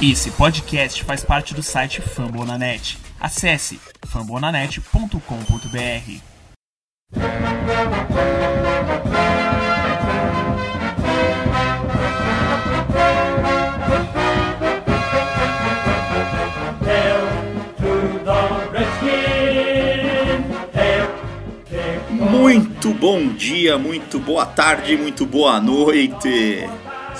Esse podcast faz parte do site Fambonanet. Acesse fambonanet.com.br. Muito bom dia, muito boa tarde, muito boa noite.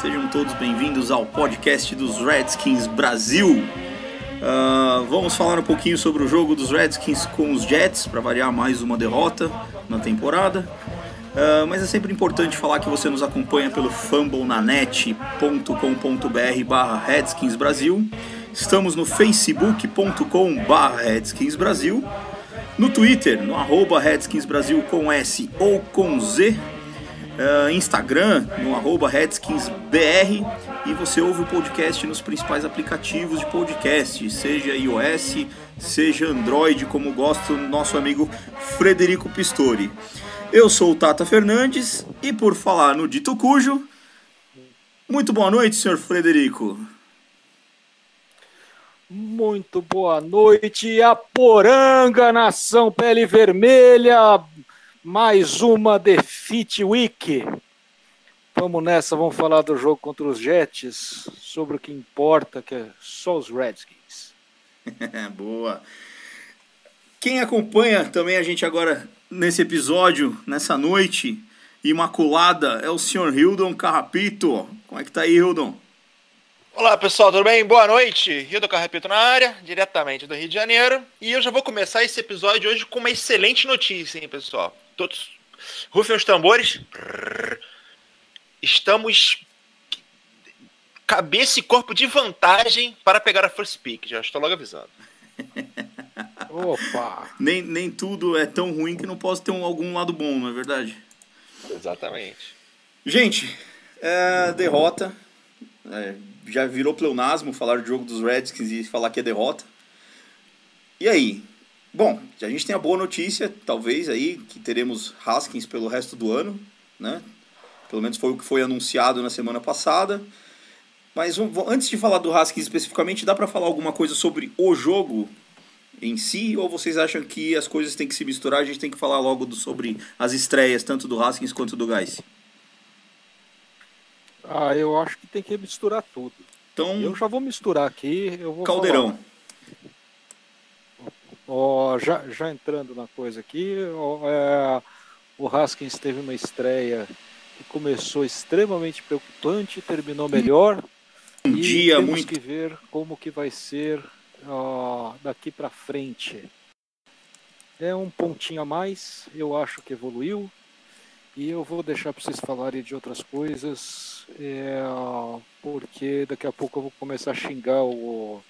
Sejam todos bem-vindos ao podcast dos Redskins Brasil. Uh, vamos falar um pouquinho sobre o jogo dos Redskins com os Jets, para variar mais uma derrota na temporada. Uh, mas é sempre importante falar que você nos acompanha pelo fumblenanet.com.br barra Redskins Brasil. Estamos no facebook.com barra Redskins Brasil. No Twitter, no arroba Redskins Brasil com S ou com Z uh, Instagram, no arroba RedskinsBR, e você ouve o podcast nos principais aplicativos de podcast, seja iOS, seja Android, como gosta o nosso amigo Frederico Pistori. Eu sou o Tata Fernandes, e por falar no dito cujo, muito boa noite, senhor Frederico. Muito boa noite, a Poranga, nação pele vermelha, mais uma Defeat Week. Vamos nessa, vamos falar do jogo contra os Jets, sobre o que importa, que é só os Redskins. Boa. Quem acompanha também a gente agora nesse episódio, nessa noite imaculada, é o senhor Hildon Carrapito. Como é que tá aí, Hildon? Olá pessoal, tudo bem? Boa noite. Rio Carrapito na área, diretamente do Rio de Janeiro. E eu já vou começar esse episódio hoje com uma excelente notícia, hein, pessoal? Todos rufem os tambores. Estamos cabeça e corpo de vantagem para pegar a first pick. Já estou logo avisando. Opa! Nem, nem tudo é tão ruim que não possa ter um, algum lado bom, não é verdade? Exatamente. Gente, é, derrota. É, já virou pleonasmo falar do jogo dos Redskins e falar que é derrota. E aí? Bom, a gente tem a boa notícia, talvez aí, que teremos Haskins pelo resto do ano, né? Pelo menos foi o que foi anunciado na semana passada. Mas antes de falar do Haskins especificamente, dá para falar alguma coisa sobre o jogo em si? Ou vocês acham que as coisas têm que se misturar? A gente tem que falar logo do, sobre as estreias, tanto do Haskins quanto do Geis? Ah, eu acho que tem que misturar tudo. Então, eu já vou misturar aqui. Eu vou Caldeirão. Oh, já, já entrando na coisa aqui, oh, é, o Haskins teve uma estreia que começou extremamente preocupante, terminou melhor. Um e dia temos muito. que ver como que vai ser oh, daqui para frente. É um pontinho a mais, eu acho que evoluiu. E eu vou deixar para vocês falarem de outras coisas, é, porque daqui a pouco eu vou começar a xingar o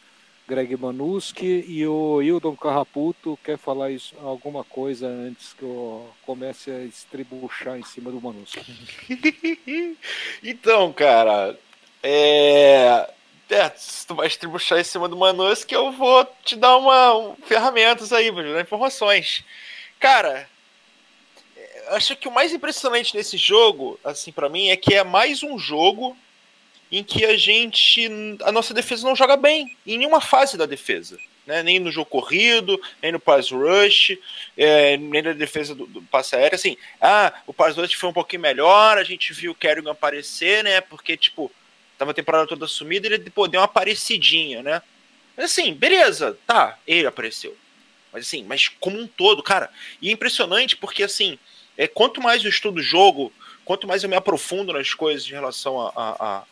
Greg Manuski e o Hildon Carraputo quer falar isso, alguma coisa antes que eu comece a estribuchar em cima do Manuski. então, cara, é... é... se tu vai estribuchar em cima do Manuski, eu vou te dar uma um, ferramentas aí, vou te dar informações. Cara, acho que o mais impressionante nesse jogo, assim, para mim, é que é mais um jogo em que a gente. A nossa defesa não joga bem, em nenhuma fase da defesa. Né? Nem no jogo corrido, nem no pass rush, é, nem na defesa do, do passe aéreo. Assim, ah, o pass rush foi um pouquinho melhor, a gente viu o Kerrigan aparecer, né? Porque, tipo, tava a temporada toda sumida ele pô, deu uma aparecidinha, né? Mas assim, beleza, tá, ele apareceu. Mas assim, mas como um todo, cara, e é impressionante porque assim, é, quanto mais eu estudo o jogo, quanto mais eu me aprofundo nas coisas em relação a, a, a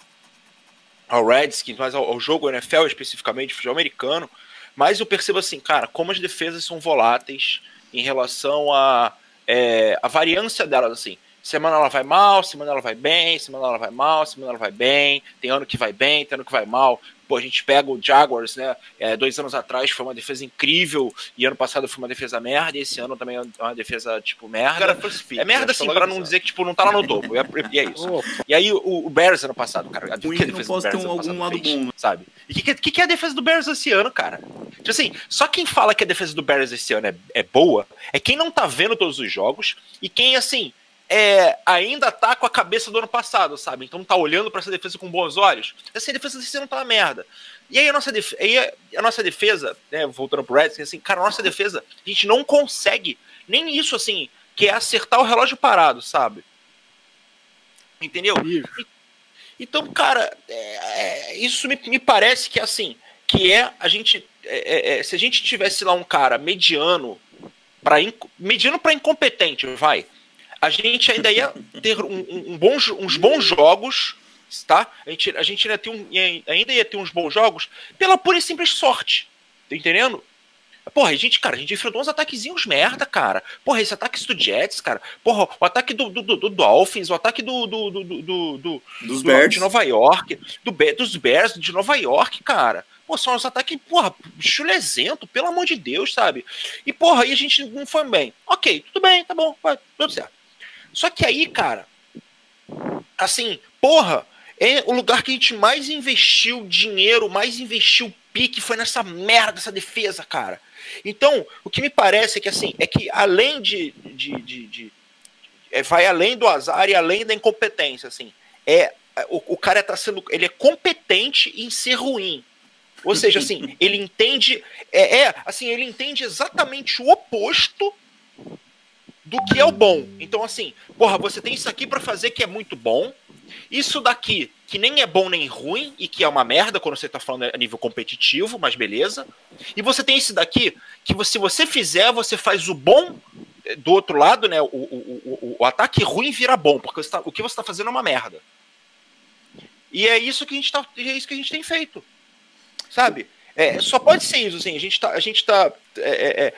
ao Redskins, mais ao, ao, jogo NFL especificamente, futebol americano, mais eu percebo assim, cara, como as defesas são voláteis em relação a, é, a variância delas, assim. Semana ela vai mal, semana ela vai bem, semana ela vai mal, semana ela vai bem, tem ano que vai bem, tem ano que vai mal. Pô, a gente pega o Jaguars, né? É, dois anos atrás foi uma defesa incrível e ano passado foi uma defesa merda, e esse ano também é uma defesa, tipo, merda. Cara, é merda, assim, pra não dizer que, tipo, não tá lá no topo. E é, é isso. E aí o, o, Bears ano passado, cara. A, que a defesa não do Bears ter um, algum lado fez, bom. Né? Sabe? E o que, que, que, é a defesa do Bears esse ano, cara? Tipo assim, só quem fala que a defesa do Bears esse ano é, é boa é quem não tá vendo todos os jogos e quem, assim, é, ainda tá com a cabeça do ano passado, sabe? Então tá olhando para essa defesa com bons olhos. Essa defesa assim, não tá uma merda. E aí a nossa, def aí a nossa defesa, né, voltando pro Redskins, assim, cara, a nossa defesa, a gente não consegue nem isso, assim, que é acertar o relógio parado, sabe? Entendeu? Então, cara, é, é, isso me, me parece que, assim, que é a gente, é, é, é se a gente tivesse lá um cara mediano, para mediano para incompetente, vai, a gente ainda ia ter um, um, bom, uns bons jogos tá? A gente, a gente ainda, um, ainda ia ter uns bons jogos pela pura e simples sorte. Tá entendendo? Porra, a gente, cara, a gente enfrentou uns ataquezinhos merda, cara. Porra, esse ataque do Jets, cara. Porra, o ataque do, do, do, do Dolphins, o ataque do. do, do, do, do dos Bears. de Nova York. Do, dos Bears de Nova York, cara. Pô, são uns ataques, porra, chulezento, pelo amor de Deus, sabe? E, porra, aí a gente não foi bem. Ok, tudo bem, tá bom, vai, tudo certo. Só que aí, cara, assim, porra, é o lugar que a gente mais investiu dinheiro, mais investiu pique, foi nessa merda dessa defesa, cara. Então, o que me parece é que assim, é que além de. de, de, de é, vai além do azar e além da incompetência, assim. É, o, o cara tá sendo. Ele é competente em ser ruim. Ou seja, assim, ele entende. É, é, assim, ele entende exatamente o oposto do que é o bom. Então, assim, porra, você tem isso aqui para fazer que é muito bom. Isso daqui, que nem é bom nem ruim, e que é uma merda quando você tá falando a nível competitivo, mas beleza. E você tem esse daqui, que se você fizer, você faz o bom eh, do outro lado, né? O, o, o, o ataque ruim vira bom, porque tá, o que você tá fazendo é uma merda. E é isso que a gente, tá, é isso que a gente tem feito. Sabe? É, só pode ser isso, assim. A gente tá. A gente tá. É, é, é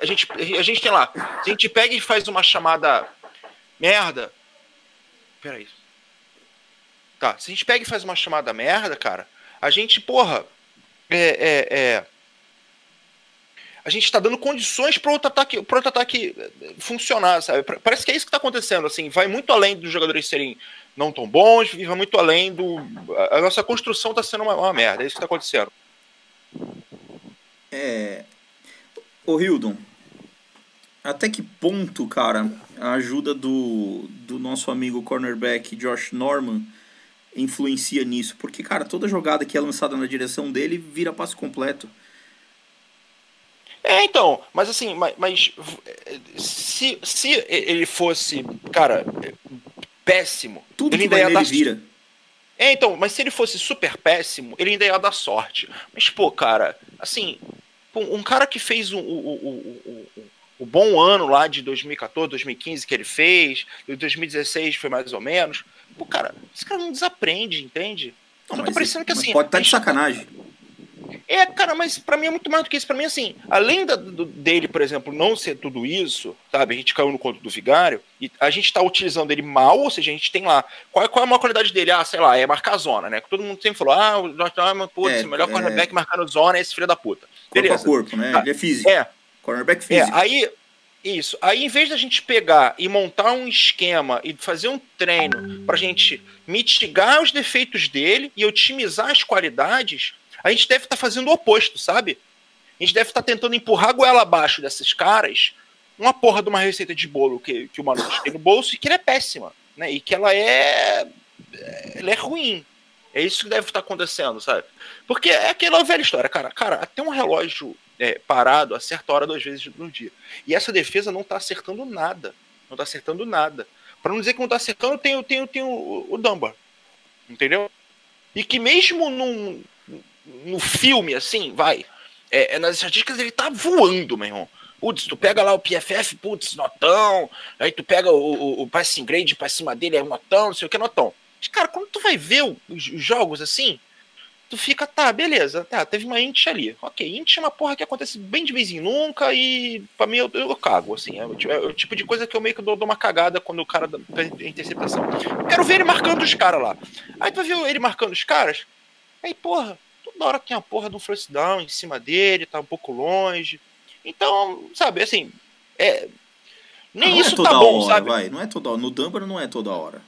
a, gente, a gente tem lá. Se a gente pega e faz uma chamada merda. Peraí. Tá. Se a gente pega e faz uma chamada merda, cara, a gente, porra. É. é, é a gente está dando condições para outro ataque, para outro ataque funcionar, sabe? Parece que é isso que está acontecendo, assim, vai muito além dos jogadores serem não tão bons, vai muito além do a nossa construção está sendo uma, uma merda, é isso que está acontecendo. É. Ô Hildon, até que ponto, cara, a ajuda do, do nosso amigo cornerback Josh Norman influencia nisso? Porque, cara, toda jogada que é lançada na direção dele vira passe completo. É, então, mas assim, mas, mas se, se ele fosse, cara, péssimo, Tudo ele que vai nele vira. É, então, mas se ele fosse super péssimo, ele ainda ia dar sorte. Mas, pô, cara, assim, um cara que fez o, o, o, o, bom ano lá de 2014, 2015 que ele fez, e 2016 foi mais ou menos, pô, cara, esse cara não desaprende, entende? Não, eu tô parecendo que assim. Pode estar tá de sacanagem. É, cara, mas para mim é muito mais do que isso. Para mim, assim, além da, do, dele, por exemplo, não ser tudo isso, sabe? A gente caiu no conto do Vigário e a gente tá utilizando ele mal, ou seja, a gente tem lá. Qual, qual é a maior qualidade dele? Ah, sei lá, é marcar zona, né? Todo mundo sempre falou, ah, o Josh Norman, putz, é, o melhor é... cornerback marcando zona é esse filho da puta. Beleza. Corpo a corpo, né? Ele é físico. É. Cornerback é, físico. É, aí. Isso. Aí, em vez da gente pegar e montar um esquema e fazer um treino pra gente mitigar os defeitos dele e otimizar as qualidades, a gente deve estar tá fazendo o oposto, sabe? A gente deve estar tá tentando empurrar a goela abaixo desses caras uma porra de uma receita de bolo que, que o Manu tem no bolso e que ela é péssima, né? E que ela é. Ela é ruim. É isso que deve estar tá acontecendo, sabe? Porque é aquela velha história, cara. Cara, até um relógio é, parado acerta a hora duas vezes no dia. E essa defesa não tá acertando nada. Não tá acertando nada. Para não dizer que não tá acertando, tem, tem, tem o, o Dunbar. Entendeu? E que mesmo num, no filme, assim, vai. É, é, nas estatísticas ele tá voando, meu irmão. Putz, tu pega lá o PFF, putz, notão. Aí tu pega o, o, o passing grade pra cima dele, é notão, não sei o que, notão. Mas, cara, quando tu vai ver os, os jogos assim, tu fica, tá, beleza, tá, teve uma int ali. Ok, int é uma porra que acontece bem de vez em nunca e pra mim eu, eu cago, assim. É o, é o, tipo de coisa que eu meio que dou, dou uma cagada quando o cara faz interceptação. Quero ver ele marcando os caras lá. Aí tu vai ver ele marcando os caras, aí, porra, toda hora tem a porra do first down em cima dele, tá um pouco longe. Então, sabe, assim, é, nem não é isso é tá bom, hora, sabe? Vai, não é toda hora. No Dumper não é toda hora.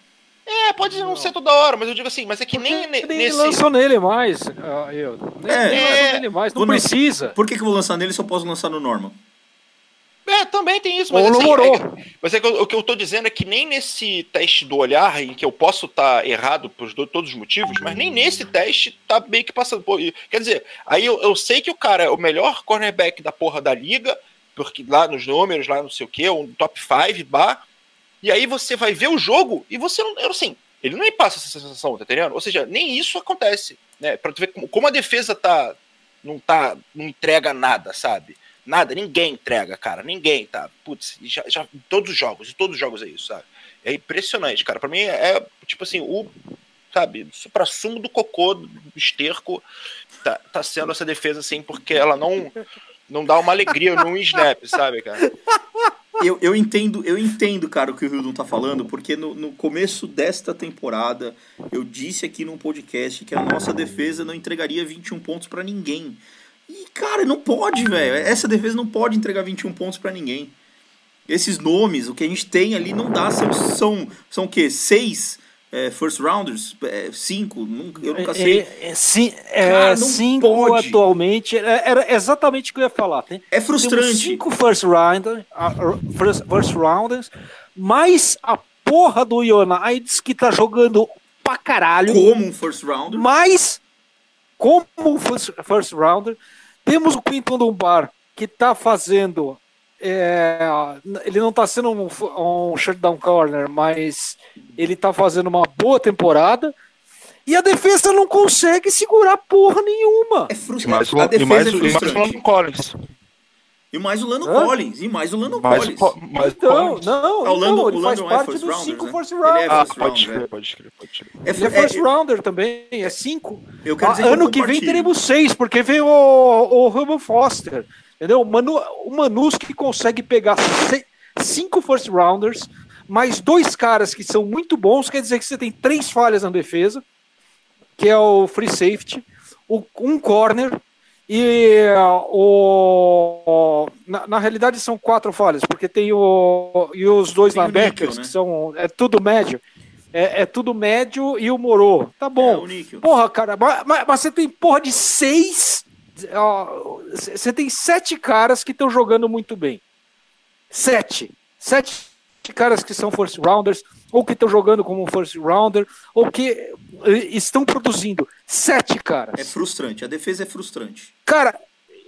É, pode não, não, ser toda hora, mas eu digo assim, mas é que nem, nem nesse... lançou nele mais, uh, eu. Nem, é, nem lançou nele mais, não precisa. Por que, que eu vou lançar nele se eu posso lançar no Norman? É, também tem isso, mas, assim, é, mas é que o que eu tô dizendo é que nem nesse teste do olhar, em que eu posso estar tá errado por todos os motivos, mas nem nesse teste tá meio que passando. Por, quer dizer, aí eu, eu sei que o cara é o melhor cornerback da porra da liga, porque lá nos números, lá não sei o que, um top 5, bar. E aí você vai ver o jogo e você não. Assim, ele não passa essa sensação, tá entendendo? Ou seja, nem isso acontece. Né? Pra tu ver como, como a defesa tá. Não tá. Não entrega nada, sabe? Nada, ninguém entrega, cara. Ninguém, tá? Putz, já, já todos os jogos, em todos os jogos é isso, sabe? É impressionante, cara. Para mim é, tipo assim, o sabe, supra sumo do cocô, do esterco, tá, tá sendo essa defesa assim, porque ela não não dá uma alegria num snap, sabe, cara? Eu, eu entendo, eu entendo, cara, o que o Hildon tá falando, porque no, no começo desta temporada eu disse aqui num podcast que a nossa defesa não entregaria 21 pontos para ninguém. E, cara, não pode, velho. Essa defesa não pode entregar 21 pontos para ninguém. Esses nomes, o que a gente tem ali não dá. São, são, são o quê? Seis é, first rounders? É, cinco? Nunca, eu nunca é, sei. É, é, sim, é, Cara, cinco pode. atualmente. É, era exatamente o que eu ia falar. Tem, é frustrante. cinco first, rounders, first, first rounders, mais a porra do United que tá jogando pra caralho. Como um first rounder. Mais como um first, first rounder. Temos o Quinton Dunbar, que está fazendo. É, ele não está sendo um, um shutdown corner, mas ele está fazendo uma boa temporada. E a defesa não consegue segurar porra nenhuma. É frustrante. A defesa e mais, é frustrante. E mais o Collins. E mais o Lano Hã? Collins. E mais o Lano mais Collins. O, mais então, Collins. não, ah, o Lando, não, ele faz parte é dos cinco né? first rounders. Ele é ah, pode crer, pode crer, crer. É, ele é first é, rounder também, é cinco. Eu quero dizer ah, ano que, vem teremos seis, porque vem o, o Foster. Entendeu? O, Manu, o Manus que consegue pegar seis, cinco first rounders, mais dois caras que são muito bons, quer dizer que você tem três falhas na defesa, que é o free safety, o, um corner e o, na, na, realidade são quatro falhas, porque tem o e os dois linebackers, né? que são é tudo médio. É, é, tudo médio e o Moro. Tá bom. É, porra, cara, mas, mas, você tem porra de seis. Você tem sete caras que estão jogando muito bem. Sete. Sete caras que são first rounders ou que estão jogando como um first rounder, ou que eh, estão produzindo sete caras. É frustrante, a defesa é frustrante. Cara,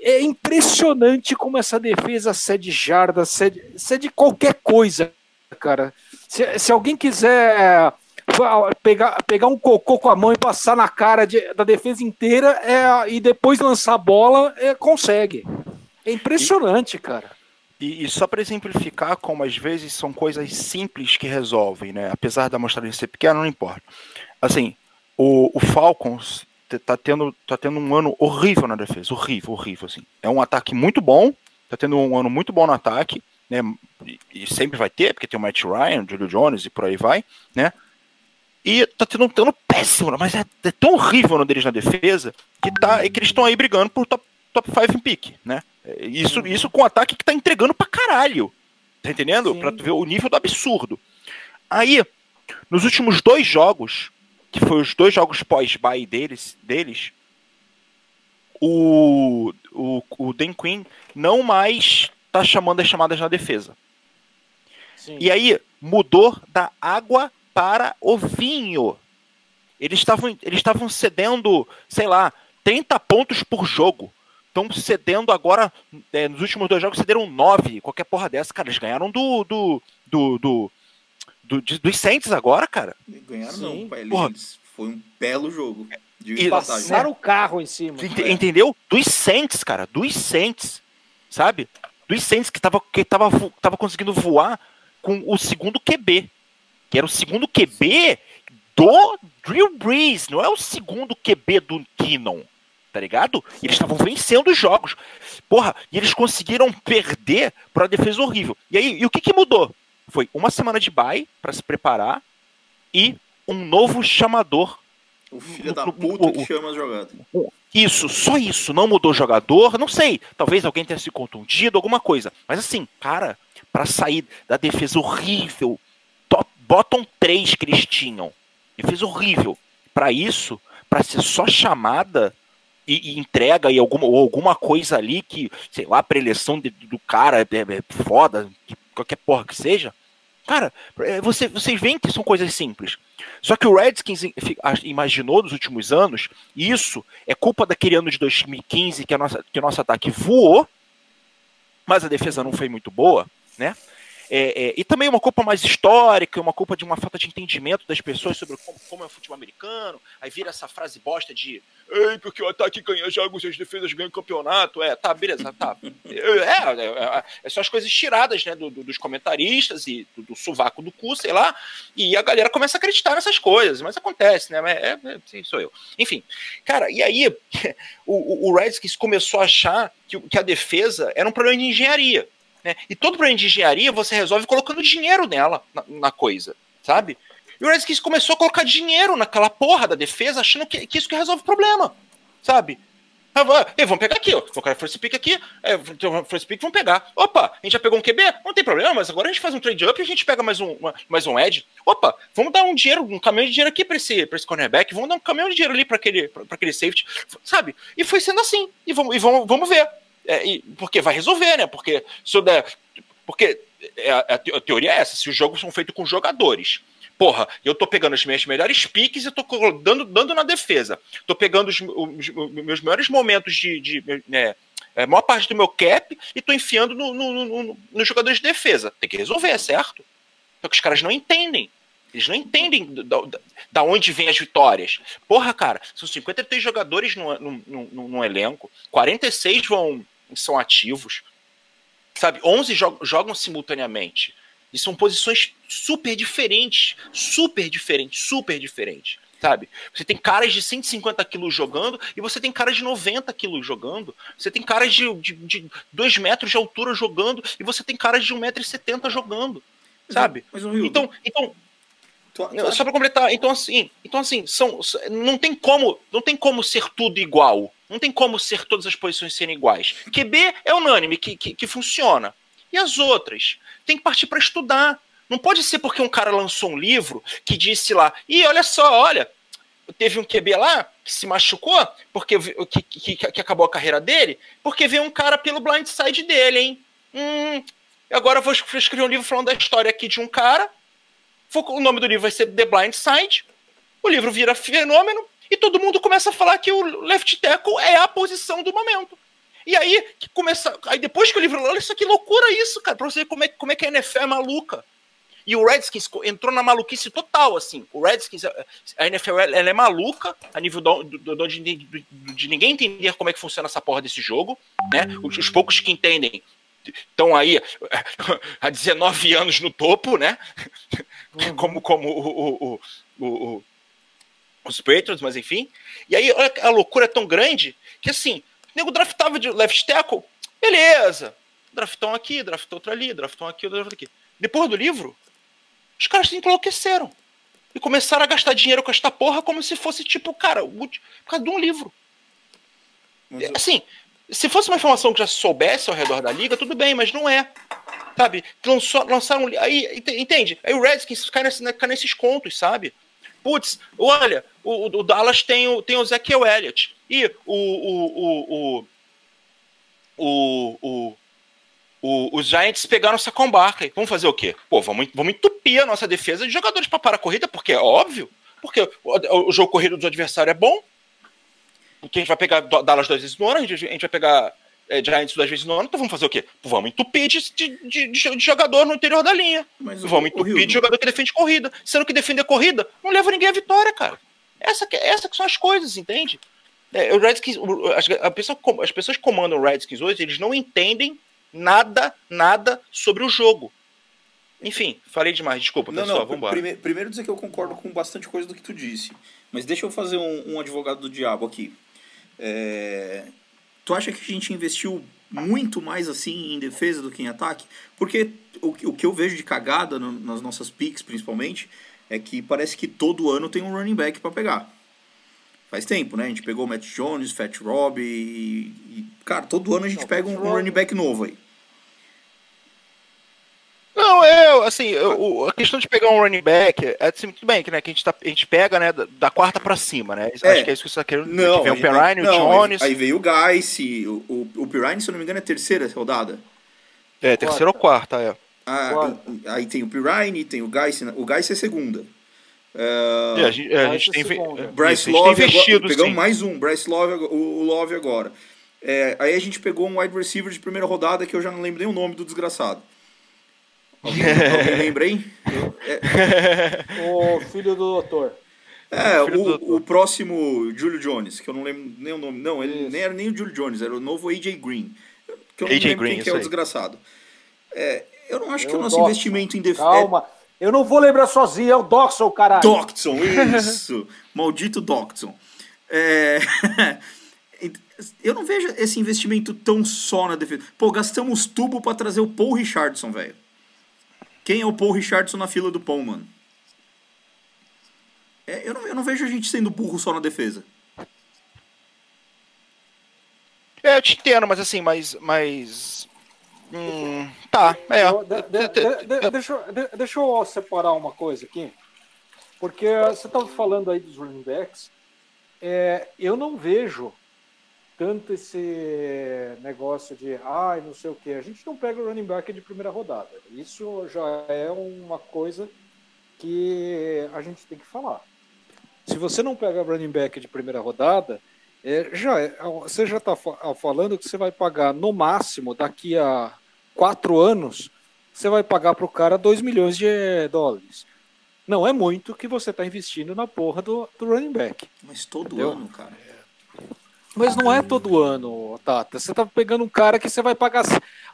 é impressionante como essa defesa cede jarda, cede, cede qualquer coisa, cara. Se, se alguém quiser pegar, pegar um cocô com a mão e passar na cara de, da defesa inteira é, e depois lançar a bola, é, consegue. É impressionante, cara. E, e só para exemplificar como às vezes são coisas simples que resolvem, né? Apesar da amostragem ser pequena, não importa. Assim, o, o Falcons tá tendo, tá tendo um ano horrível na defesa, horrível, horrível, assim. É um ataque muito bom, tá tendo um ano muito bom no ataque, né? E sempre vai ter, porque tem o Matt Ryan, o Julio Jones e por aí vai, né? E tá tendo um ano péssimo, mas é, é tão horrível no deles na defesa que, tá, é que eles estão aí brigando por top, top 5 em pique, né? Isso, isso com um ataque que tá entregando pra caralho. Tá entendendo? Sim. Pra tu ver o nível do absurdo. Aí, nos últimos dois jogos, que foi os dois jogos pós-bye deles, deles o, o, o Dan Quinn não mais tá chamando as chamadas na defesa. Sim. E aí, mudou da água para o vinho. Eles estavam eles estavam cedendo, sei lá, 30 pontos por jogo estão cedendo agora, é, nos últimos dois jogos cederam nove, qualquer porra dessa, cara, eles ganharam do, do, do, do, do dos Saints agora, cara. Ganharam Sim. não, pai, eles, foi um belo jogo. E passaram o carro em cima. Ent, entendeu? Dos Saints, cara, dos Saints, sabe? Dos Saints que tava, que tava, tava conseguindo voar com o segundo QB, que era o segundo QB do Drew Brees, não é o segundo QB do Keenan tá ligado? E eles estavam vencendo os jogos. Porra, e eles conseguiram perder para uma defesa horrível. E aí, e o que, que mudou? Foi uma semana de bye para se preparar e um novo chamador. O filho no, da puta que chama as jogadas. Isso, só isso. Não mudou o jogador, não sei. Talvez alguém tenha se contundido, alguma coisa. Mas assim, cara, para sair da defesa horrível, top, bottom 3 que eles tinham, defesa horrível, para isso, para ser só chamada, e, e, entrega e alguma, ou alguma coisa ali que, sei lá, preleção de, do cara é, é, foda, que, qualquer porra que seja. Cara, é, você, vocês veem que são coisas simples. Só que o Redskins imaginou nos últimos anos, e isso é culpa daquele ano de 2015 que, a nossa, que o nosso ataque voou, mas a defesa não foi muito boa, né? É, é, e também uma culpa mais histórica, uma culpa de uma falta de entendimento das pessoas sobre como, como é o futebol americano. Aí vira essa frase bosta de Ei, porque o ataque ganha jogos e as defesas ganham campeonato. É, tá, beleza, tá. É, é, é, é são as coisas tiradas né, do, do, dos comentaristas e do, do sovaco do cu, sei lá. E a galera começa a acreditar nessas coisas, mas acontece, né? É, é, sou eu. Enfim, cara, e aí o, o Redskins começou a achar que, que a defesa era um problema de engenharia. Né? E todo problema de engenharia você resolve colocando dinheiro nela, na, na coisa, sabe? E o Redskins começou a colocar dinheiro naquela porra da defesa, achando que, que isso que resolve o problema, sabe? Ah, Ei, vamos pegar aqui, ó. Colocar first pick aqui. É, first pick, vamos pegar. Opa, a gente já pegou um QB? Não tem problema, mas agora a gente faz um trade up e a gente pega mais um, uma, mais um edge. Opa, vamos dar um dinheiro, um caminhão de dinheiro aqui para esse, pra esse cornerback. Vamos dar um caminhão de dinheiro ali para aquele, pra, aquele safety, sabe? E foi sendo assim. E vamos, e vamos, vamos ver. É, e, porque vai resolver, né? Porque se eu der. Porque é, a, a teoria é essa: se os jogos são feitos com jogadores. Porra, eu tô pegando as minhas melhores piques e tô dando, dando na defesa. Tô pegando os, os, os meus melhores momentos de. de né, a maior parte do meu cap e tô enfiando no, no, no, nos jogadores de defesa. Tem que resolver, certo? Só que os caras não entendem. Eles não entendem da, da onde vem as vitórias. Porra, cara, são 53 jogadores no, no, no, no elenco, 46 vão são ativos, sabe? 11 jogam, jogam simultaneamente. E são posições super diferentes, super diferentes, super diferentes, sabe? Você tem caras de 150 quilos jogando e você tem caras de 90 quilos jogando. Você tem caras de, de, de 2 metros de altura jogando e você tem caras de 1,70m jogando, sabe? Mas, mas, então, então só para completar, então assim, então assim, são, não tem como, não tem como ser tudo igual. Não tem como ser todas as posições serem iguais. QB é unânime, que, que, que funciona. E as outras? Tem que partir para estudar. Não pode ser porque um cara lançou um livro que disse lá, e olha só, olha, teve um QB lá que se machucou, porque que, que, que acabou a carreira dele, porque veio um cara pelo blind side dele, hein? Hum, agora eu vou escrever um livro falando da história aqui de um cara. O nome do livro vai ser The Blind Side. O livro vira fenômeno e todo mundo começa a falar que o left tackle é a posição do momento. E aí que começa. Aí depois que o livro. Olha isso que loucura isso, cara, pra você ver como é, como é que a NFL é maluca. E o Redskins entrou na maluquice total, assim. O Redskins, a NFL, ela é maluca a nível do, do, do, de, de, ninguém entender como é que funciona essa porra desse jogo, né? Os, os poucos que entendem estão aí há 19 anos no topo, né? Uhum. Como, como o, o, o, os Patriots, mas enfim. E aí a loucura é tão grande que assim, o nego draftava de left tackle, beleza. Draftou um aqui, draftou outro ali, draftou um aqui, outro aqui. Depois do livro, os caras se enlouqueceram. E começaram a gastar dinheiro com esta porra como se fosse tipo, cara, por causa de um livro. Eu... Assim, se fosse uma informação que já soubesse ao redor da liga, tudo bem, mas não é. Sabe? Lançou, lançaram. Aí, entende? Aí o Redskins cai, nesse, cai nesses contos, sabe? Putz, olha, o, o, Dallas tem o, tem o Elliott. E o, o, o, o, o, o, os Giants pegaram o Saquon Barkley. Vamos fazer o quê? Pô, vamos, vamos entupir a nossa defesa de jogadores para parar a corrida, porque é óbvio. Porque o, o jogo corrido do adversário é bom. Porque a gente vai pegar Dallas duas vezes no ano, a gente, a gente vai pegar é, Giants duas vezes no ano, então vamos fazer o quê? Vamos entupir de, de, de, de jogador no interior da linha. Mas vamos entupir Rio, de jogador que defende corrida. Sendo que defender corrida não leva ninguém à vitória, cara. Essa, essa que são as coisas, entende? É, o Redskins, as, a pessoa, as pessoas que comandam o Redskins hoje, eles não entendem nada, nada sobre o jogo. Enfim, falei demais, desculpa, não, pessoal, não, vamos primeiro, primeiro dizer que eu concordo com bastante coisa do que tu disse. Mas deixa eu fazer um, um advogado do diabo aqui. É, Tu acha que a gente investiu muito mais assim em defesa do que em ataque? Porque o, o que eu vejo de cagada no, nas nossas picks, principalmente, é que parece que todo ano tem um running back para pegar. Faz tempo, né? A gente pegou o Matt Jones, Fat Rob e, e cara, todo ano a gente pega um, um running back novo aí. Não, é, assim, eu, a questão de pegar um running back é assim, tudo bem, que, né, que a, gente tá, a gente pega, né, da, da quarta pra cima, né? É. Acho que é isso que você tá querendo dizer, Não, que vem o o não, aí- Jones, Aí, veio o Guice, o, o, o Pirine, se eu não me engano, é a terceira rodada. é, terceira ou quarta, é. Ah, Quarta. aí tem o Pirine, tem o Guice, o Guice é segunda. É, a gente, é, a gente tem, Bryce isso, a gente Love, tem investido, agora, pegamos sim. mais um, Bryce Love, o, o Love agora. É, aí a gente pegou um wide receiver de primeira rodada que eu já não lembro nem o nome do desgraçado. Alguém, alguém lembra, hein? Eu- é, O filho do doutor. É, o, doutor. o próximo Julio Jones, que eu não lembro nem o nome. Não, ele Isso. nem era nem o Julio Jones, era o novo AJ Green. Que eu não AJ lembro Green, quem que é o desgraçado. É, eu não acho que É o nosso Dawson. investimento em defesa. Calma. Eu não vou lembrar sozinho, é o Doxon, caralho. Doctson, isso! Maldito Doctson. É, Eu não vejo esse investimento tão só na defesa. Pô, gastamos tubo pra trazer o Paul Richardson, velho. Quem é o Paul Richardson na fila do pão, mano? É, eu, não, eu não vejo a gente sendo burro só na defesa. É, eu te entendo, mas assim, mas. mas hum, tá, é. Eu- de- de- de- de- deixa, deixa eu separar uma coisa aqui. Porque você estava falando aí dos running backs. É, eu não vejo tanto esse negócio de ai, não sei o que. A gente não pega o running back de primeira rodada. Isso já é uma coisa que a gente tem que falar. Se você não pega running back de primeira rodada, é, já é- você já está falando que você vai pagar no máximo daqui a quatro anos, você vai pagar para o cara 2 milhões de dólares. Não é muito que você está investindo na porra do, do running back. Mas todo Entendeu? ano, cara. Mas não é todo ano, Tata. Você está pegando um cara que você vai pagar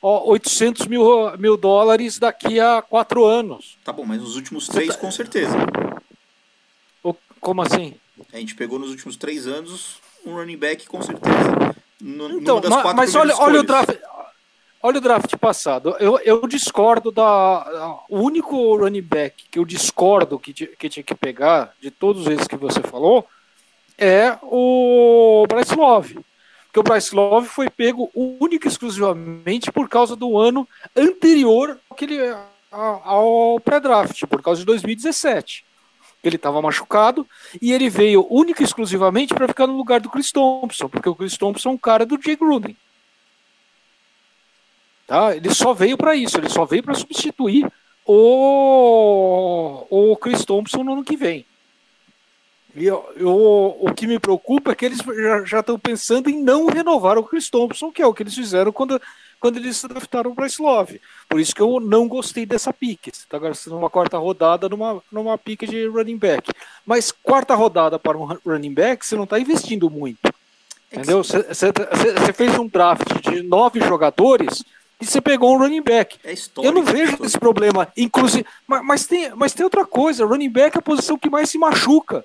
ó, 800 mil, mil dólares daqui a quatro anos. Tá bom, mas nos últimos três, com certeza. Ou- Como assim? A gente pegou nos últimos três anos um running back, com certeza. No, Então, numa das ma- quatro mas olha, olha o draft. Olha o draft passado. Eu, eu discordo da. O único running back que eu discordo que, que tinha que pegar, de todos esses que você falou, é o Bryce Love. Porque o Bryce Love foi pego único e exclusivamente por causa do ano anterior àquele, ao pré-draft, por causa de 2017. Ele estava machucado e ele veio único e exclusivamente para ficar no lugar do Chris Thompson, porque o Chris Thompson é um cara do Jay Gruden. Tá? Ele só veio para isso, ele só veio para substituir o, o Chris Thompson no ano que vem. E eu, eu- o que me preocupa é que eles já- estão pensando em não renovar o Chris Thompson, que é o que eles fizeram quando, quando eles draftaram o Bryce Love. Por isso que eu não gostei dessa pique. Você está gastando uma quarta rodada numa, numa pique de running back. Mas quarta rodada para um running back, você não está investindo muito. Entendeu? Você, você fez um draft de nove jogadores e você pegou um running back. É. Eu não vejo isso. esse problema. Inclusive, mas, mas tem, mas tem outra coisa: running back é a posição que mais se machuca.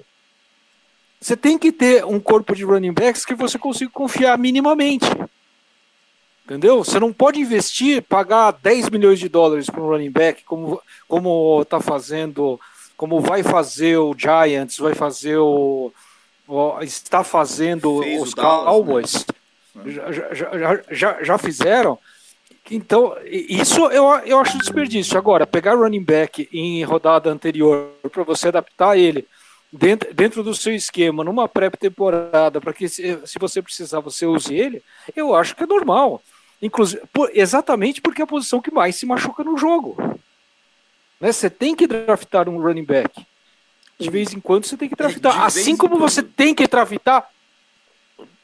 Você tem que ter um corpo de running backs que você consiga confiar minimamente. Entendeu? Você não pode investir, pagar 10 milhões de dólares para um running back, como, como tá fazendo, como vai fazer o Giants, vai fazer o. o- está fazendo Fez os Dallas, né? Cowboys. Já, já, já, já, já fizeram. Então, isso eu, eu acho desperdício. Agora, pegar running back em rodada anterior para você adaptar ele dentro, dentro do seu esquema, numa pré-temporada, para que se, se você precisar você use ele, eu acho que é normal. Inclusive, por- exatamente porque é a posição que mais se machuca no jogo. Né? Você tem que draftar um running back. De vez em quando você tem que draftar. Assim como você tem que draftar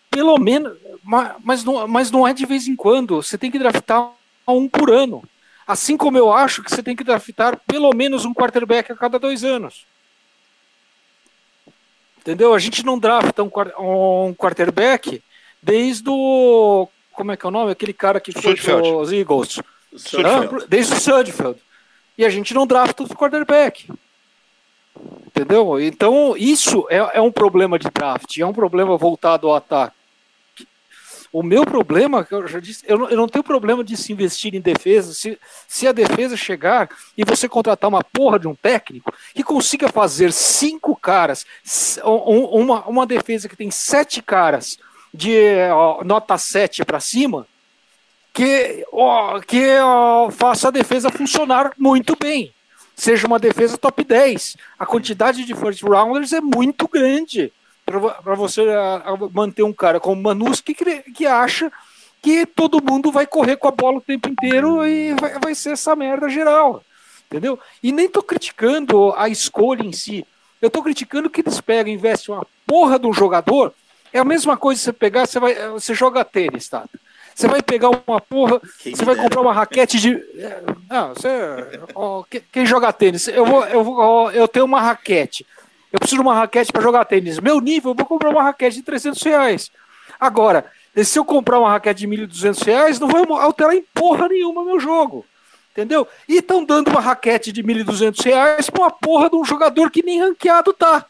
pelo menos, ma- mas não, mas não é de vez em quando. Você tem que draftar um por ano. Assim como eu acho que você tem que draftar pelo menos um quarterback a cada dois anos. Entendeu? A gente não drafta um, um quarterback desde o. Como é que é o nome? Aquele cara que foi os Eagles. Sudfeld. Desde o Sudfeld. E a gente não drafta o quarterback. Entendeu? Então, isso é, é um problema de draft, é um problema voltado ao ataque. O meu problema, eu já disse, eu não, eu não tenho problema de se investir em defesa. Se, se a defesa chegar e você contratar uma porra de um técnico que consiga fazer cinco caras, um- uma, uma defesa que tem sete caras de ó, nota 7 para cima, que, ó, que ó, faça a defesa funcionar muito bem. Seja uma defesa top 10. A quantidade de first rounders é muito grande para você a, a manter um cara como Manuski que, que acha que todo mundo vai correr com a bola o tempo inteiro e vai, vai ser essa merda geral. Entendeu? E nem tô criticando a escolha em si. Eu tô criticando que eles pegam investem uma porra de um jogador. É a mesma coisa que você pegar, você, vai, você joga tênis, tá? Você vai pegar uma porra, quem você vai comprar uma raquete de. Não, você, ó, quem joga tênis? Eu, vou, eu, vou, eu tenho uma raquete. Eu preciso de uma raquete para jogar tênis. Meu nível, eu vou comprar uma raquete de 300 reais. Agora, se eu comprar uma raquete de 1.200 reais, não vai alterar em porra nenhuma meu jogo. Entendeu? E estão dando uma raquete de 1.200 reais pra uma porra de um jogador que nem ranqueado tá.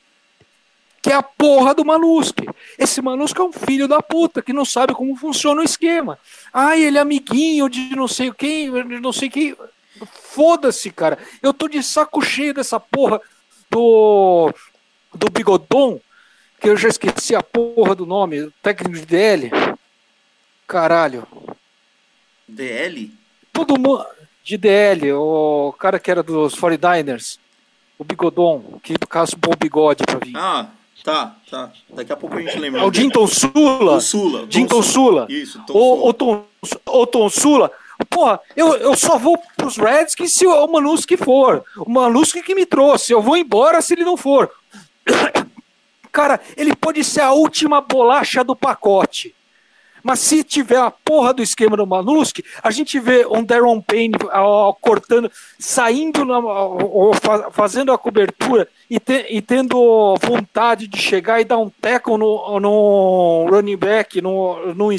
Que é a porra do Manuski. Esse Manuski é um filho da puta que não sabe como funciona o esquema. Ai, ele é amiguinho de não sei quem, de não sei quem. Foda-se, cara. Eu tô de saco cheio dessa porra do, do Bigodon, que eu já esqueci a porra do nome, técnico de DL. Caralho. DL? Todo mundo de DL, o cara que era dos 49ers, o Bigodon, que caspou o bigode pra vir. Ah, tá, tá. Daqui a pouco a gente lembra. É o Dinton Sula. O Sula. Dinton Sula. Isso, Tom o, o, Tom, o Tom Sula. Porra, eu, eu só vou pros Redskins se o Manuski for. O Manuski que me trouxe. Eu vou embora se ele não for. Cara, ele pode ser a última bolacha do pacote. Mas se tiver a porra do esquema do Manuski, a gente vê um Darren Payne ó, cortando, saindo, na, fazendo a cobertura e, te, e, tendo vontade de chegar e dar um tackle no, no running back no, no,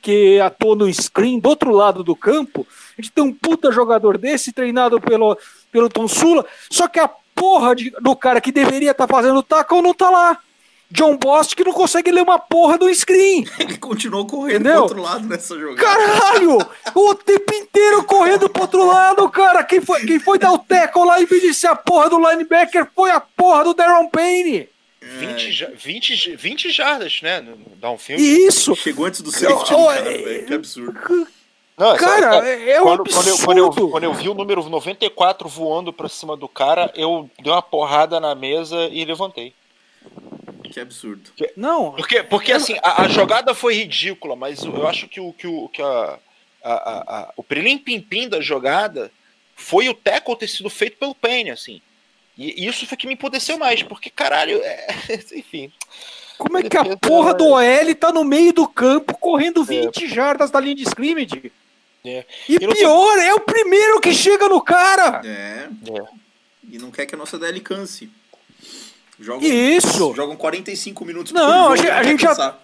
que atua no screen do outro lado do campo. A gente tem um puta jogador desse treinado pelo, pelo Tom Sula, só que a porra de, do cara que deveria estar tá fazendo tackle não tá lá. John Bost que não consegue ler uma porra do screen. Ele continuou correndo Entendeu? pro outro lado nessa jogada. Caralho! o tempo inteiro correndo pro outro lado, cara. Quem foi, quem foi dar o tackle lá em vez de ser a porra do linebacker foi a porra do Darren Payne. 20, 20, 20 jardas, né? No downfield. Isso! Chegou antes do safety do cara, velho. Que absurdo. Não, cara, é, é um quando, quando, eu, quando, eu, quando, eu, vi o número 94 voando pra cima do cara, eu dei uma porrada na mesa e levantei. Que absurdo. Não. Porque, porque assim, a, a, jogada foi ridícula, mas eu acho que o que, o, que a, a, a, o prilim pimpim da jogada foi o tackle ter sido feito pelo Penny, assim. E isso foi que me empodeceu mais, porque caralho, é... enfim. Como é que a porra do OL tá no meio do campo correndo 20 é. jardas da linha de scrimmage? É. E, e pior, é o primeiro que chega no cara! É. é. E não quer que a nossa DL canse. Jogam, Isso! Jogam 45 minutos Não, a gente, a gente já.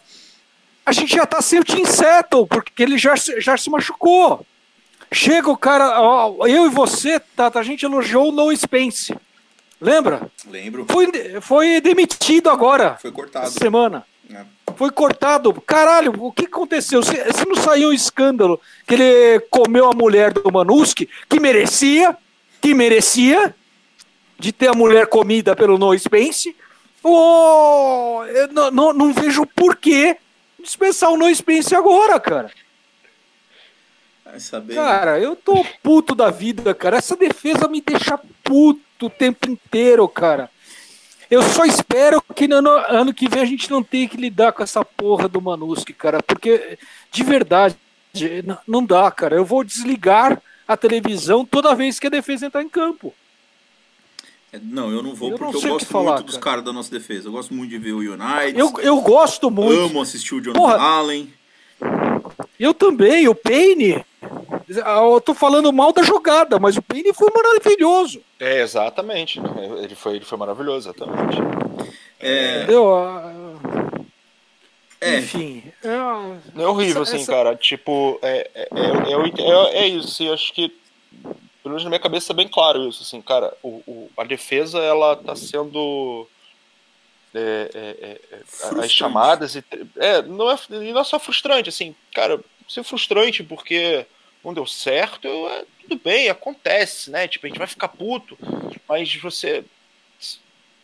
A gente já tá sem o Team Settle, porque ele já, já se machucou. Chega o cara, ó, eu e você, tá, a gente elogiou o No Spence. Lembra? Lembro. Foi, foi demitido agora. Foi cortado. Semana. É. Foi cortado. Caralho, o que aconteceu? Se, se não saiu um escândalo que ele comeu a mulher do Manuski, que merecia, que merecia, de ter a mulher comida pelo No Spence. Oh, eu não, não, não vejo porquê dispensar o No Spence agora, cara. Saber, cara, eu tô puto da vida, cara. Essa defesa me deixa puto o tempo inteiro, cara. Eu só espero que no ano, ano que vem a gente não tenha que lidar com essa porra do Manuski, cara. Porque, de verdade, não dá, cara. Eu vou desligar a televisão toda vez que a defesa entrar em campo. Não, eu não vou eu porque não eu gosto falar, muito dos caras da nossa defesa. Eu gosto muito de ver o United. Eu, eu gosto muito. Amo assistir o Jonathan Porra, Allen. Eu também, o Payne. Eu tô falando mal da jogada, mas o Payne foi maravilhoso. É, exatamente. Ele foi, ele foi maravilhoso, exatamente. É... Entendeu? É. Enfim. É, é horrível, essa, assim, essa... cara. Tipo, é, é, é, é, é isso. Assim, acho que pelo menos na minha cabeça é bem claro isso, assim, cara, o, o a defesa, ela tá sendo é, é, é, é as chamadas e, é, não é, não é só frustrante, assim, cara, ser frustrante porque não deu certo, é, tudo bem, acontece, né, tipo, a gente vai ficar puto, mas você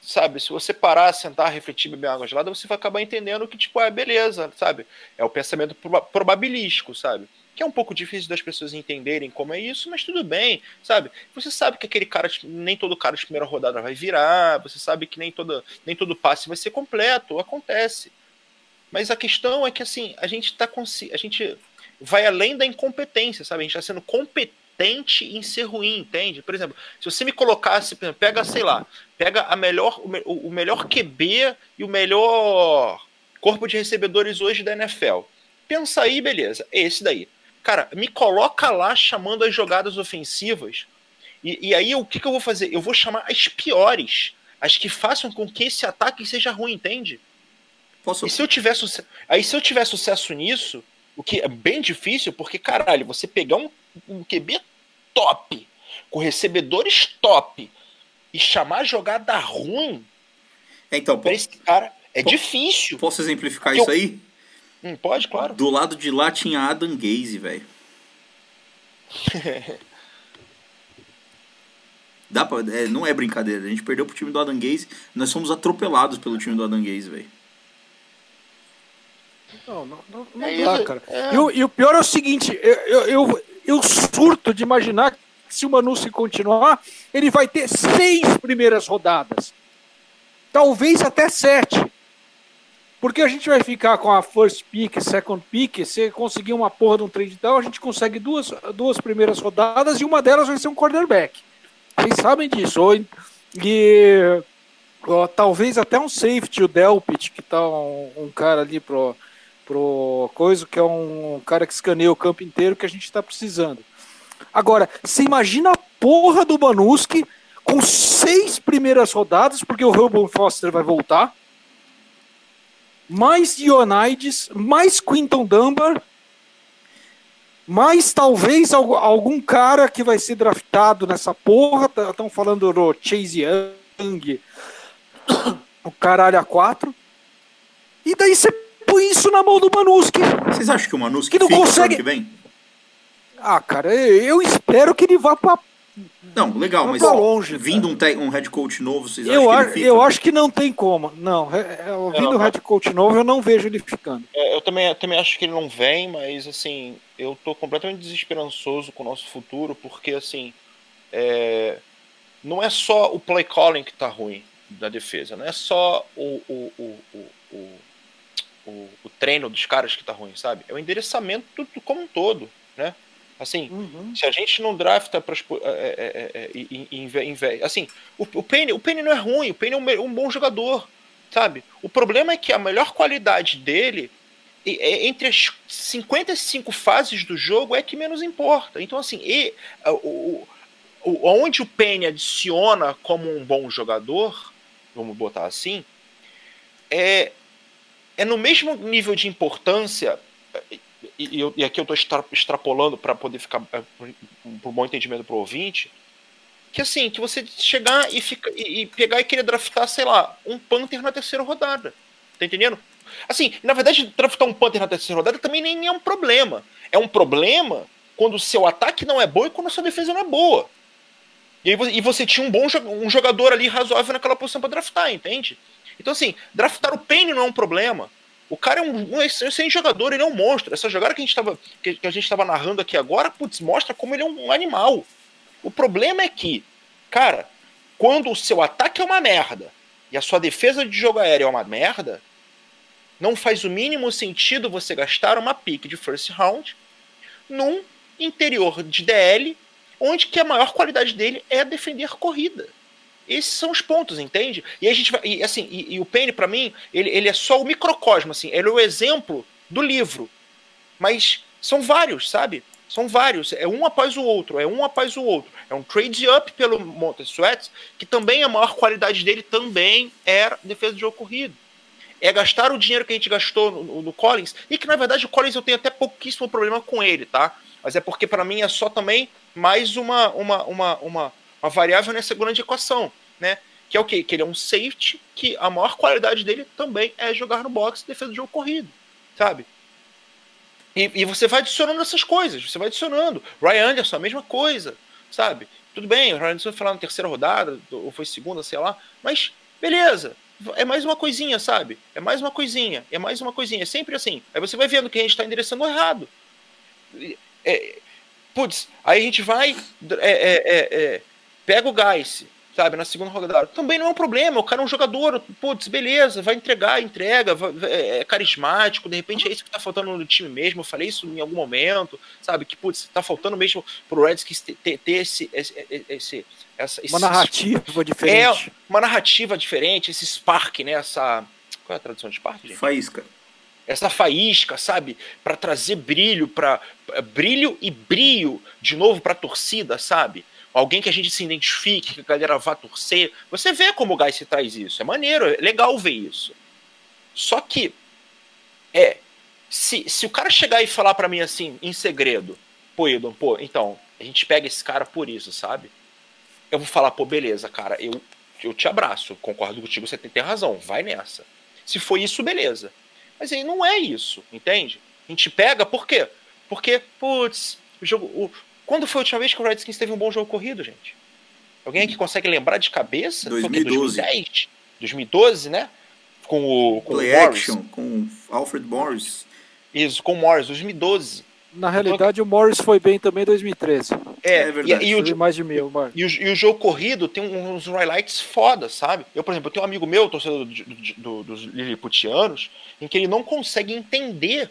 sabe, se você parar, sentar, refletir, beber água gelada, você vai acabar entendendo que, tipo, é beleza, sabe? É o pensamento probabilístico, sabe? que é um pouco difícil das pessoas entenderem como é isso, mas tudo bem, sabe? Você sabe que aquele cara, nem todo cara de primeira rodada vai virar, você sabe que nem, toda, nem todo passe vai ser completo, acontece. Mas a questão é que assim, a gente tá a gente vai além da incompetência, sabe? A gente está sendo competente em ser ruim, entende? Por exemplo, se você me colocasse, pega, sei lá, pega a melhor, o, o melhor QB e o melhor corpo de recebedores hoje da NFL. Pensa aí, beleza, esse daí. Cara, me coloca lá chamando as jogadas ofensivas. E, e aí o que, que eu vou fazer? Eu vou chamar as piores. As que façam com que esse ataque seja ruim, entende? Posso... E se eu tiver sucesso. Aí se eu tiver sucesso nisso, o que é bem difícil, porque, caralho, você pegar um, um QB top, com recebedores top, e chamar jogada ruim. Então, pra esse cara é difícil. Posso exemplificar isso aí? Hum, pode, claro. Do lado de lá tinha Adam Gaze, velho. Dá pra, é, não é brincadeira. A gente perdeu pro time do Adam Gaze. Nós fomos atropelados pelo time do Adam Gaze, velho. Não, não, não, não é dá, cara. É... E, o, e, o pior é o seguinte: eu, eu, eu, eu surto de imaginar que se o Manu se continuar, ele vai ter seis primeiras rodadas. Talvez até sete. Porque a gente vai ficar com a first pick, second pick, se conseguir uma porra de um trade down, a gente consegue duas, duas primeiras rodadas e uma delas vai ser um quarterback. Vocês sabem disso. Ou, e ó, talvez até um safety, o Delpit, que tá um, um, cara ali pro, pro coisa, que é um, cara que escaneia o campo inteiro que a gente está precisando. Agora, você imagina a porra do Banuski com seis primeiras rodadas, porque o Ruben Foster vai voltar mais Dionides, mais Quinton Dunbar, mais talvez algum cara que vai ser draftado nessa porra. Estão falando do Chase Young, o caralho a quatro. E daí você põe isso na mão do Manuski. Vocês acham que o Manuski que não consegue... que vem? Ah, cara, eu espero que ele vá pra não, legal, mas longe, vindo um, um head coach novo, vocês eu acham que ele fica? Eu acho que não tem como. Não, é, é, vindo um head coach novo, eu não vejo ele ficando. É, eu também, eu também acho que ele não vem, mas assim, eu tô completamente desesperançoso com o nosso futuro, porque assim, é, não é só o play calling que tá ruim da defesa, não é só o, o, o, o, o, o treino dos caras que tá ruim, sabe? É o endereçamento do, como um todo, né? Assim, uhum. se a gente não drafta para é, é, é, assim, o, o Penny, o Penny não é ruim, o Penny é um, um, bom jogador, sabe? O problema é que a melhor qualidade dele é, entre as 55 fases do jogo é que menos importa. Então, assim, e, o, o, onde o Penny adiciona como um bom jogador, vamos botar assim, é, é no mesmo nível de importância e, e, aqui eu estou extra, extrapolando para poder ficar é, por bom entendimento para o ouvinte, que assim, que você chegar e, fica, e, e, pegar e querer draftar, sei lá, um Panther na terceira rodada. Tá entendendo? Assim, na verdade, draftar um Panther na terceira rodada também nem é um problema. É um problema quando o seu ataque não é bom e quando a sua defesa não é boa. E, aí, e você tinha um bom um jogador ali razoável naquela posição para draftar, entende? Então, assim, draftar o Payne não é um problema. O cara é um, um excelente jogador, ele é um monstro. Essa jogada que a gente estava narrando aqui agora, putz, mostra como ele é um animal. O problema é que, cara, quando o seu ataque é uma merda e a sua defesa de jogo aéreo é uma merda, não faz o mínimo sentido você gastar uma pick de first round num interior de DL, onde que a maior qualidade dele é defender corrida. Esses são os pontos, entende? E a gente vai, e, assim, e, e o Penny para mim, ele, ele é só o microcosmo, assim, ele é o exemplo do livro. Mas são vários, sabe? São vários, é um após o outro, é um após o outro. É um trade up pelo Montes Sweat, que também a maior qualidade dele também era defesa de jogo corrido. É gastar o dinheiro que a gente gastou no, no Collins, e que na verdade o Collins eu tenho até pouquíssimo problema com ele, tá? Mas é porque para mim é só também mais uma, uma, uma, uma uma variável nessa grande equação, né? Que é o quê? Que ele é um safety que a maior qualidade dele também é jogar no box e defesa do jogo corrido, sabe? E, e, você vai adicionando essas coisas, você vai adicionando. Ryan Anderson, a mesma coisa, sabe? Tudo bem, o Ryan Anderson foi lá na terceira rodada, ou foi segunda, sei lá, mas beleza. É mais uma coisinha, sabe? É mais uma coisinha, é mais uma coisinha. É sempre assim. Aí você vai vendo que a gente está endereçando errado. é, putz, aí a gente vai, é, é, é, é pega o Geis, sabe, na segunda rodada. Também não é um problema, o cara é um jogador, putz, beleza, vai entregar, entrega, vai, é, é, carismático, de repente é isso que tá faltando no time mesmo. Eu falei isso em algum momento, sabe, que putz, tá faltando mesmo pro Redskins ter, ter, ter esse, esse, esse, essa, uma narrativa esse, diferente. É, uma narrativa diferente, esse spark, né, essa... Qual é a tradução de spark, gente? Faísca essa faísca, sabe, para trazer brilho, para brilho e brilho de novo para a torcida, sabe? Alguém que a gente se identifique, que a galera vá torcer. Você vê como o Guy se traz isso. É maneiro, é legal ver isso. Só que é se, se o cara chegar e falar para mim assim, em segredo, pô, Edon, pô, então, a gente pega esse cara por isso, sabe? Eu vou falar, pô, beleza, cara, eu, eu te abraço, concordo contigo, você tem, tem razão, vai nessa. Se foi isso, beleza. Mas aí não é isso, entende? A gente pega, por quê? Porque, putz, o jogo. O... Quando foi a última vez que o Redskins teve um bom jogo corrido, gente? Alguém aqui consegue lembrar de cabeça? 2012. 2010? 2012, né? Com o. Com Play o Action, com Alfred Morris. Isso, com o Morris, 2012. Na realidade, o Morris foi bem também em 2013. É, é verdade. E, e o, mais de mil, e o, e o, jogo corrido tem uns highlights foda, sabe? Eu, por exemplo, eu tenho um amigo meu, torcedor do, do, do, dos Lilliputianos, em que ele não consegue entender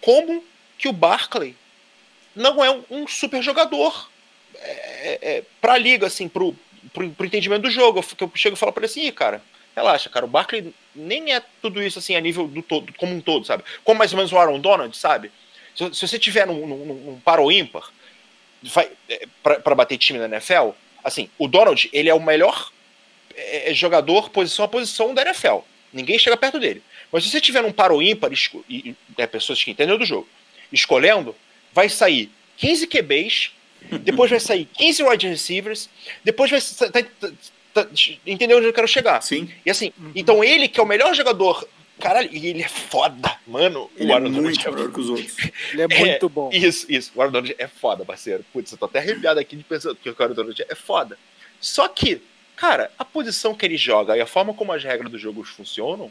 como que o Barclay não é um, super jogador é, é, é pra liga, assim, pro, pro entendimento do jogo. Eu, eu chego e falo pra ele assim, cara, relaxa, cara, o Barkley nem é tudo isso assim a nível do todo, como um todo, sabe? Como mais ou menos o Aaron Donald, sabe? Se, se você tiver num, num, num paro ímpar é, para bater time na NFL, assim, o Donald, ele é o melhor é, jogador posição a posição da NFL. Ninguém chega perto dele. Mas se você tiver num paro ímpar, e é, pessoas que entendem do jogo, escolhendo, vai sair 15 QBs, depois vai sair 15 wide receivers, depois vai tá, tá, tá, entendeu onde eu quero chegar. Sim. E assim, uhum. então ele que é o melhor jogador Caralho, e ele é foda, mano. Ele o é muito melhor que os outros. Ele é muito é, bom. Isso, isso. O Aaron Donald é foda, parceiro. Putz, eu tô até arrepiado aqui de pensar que o Aaron Donald é foda. Só que, cara, a posição que ele joga e a forma como as regras dos jogos funcionam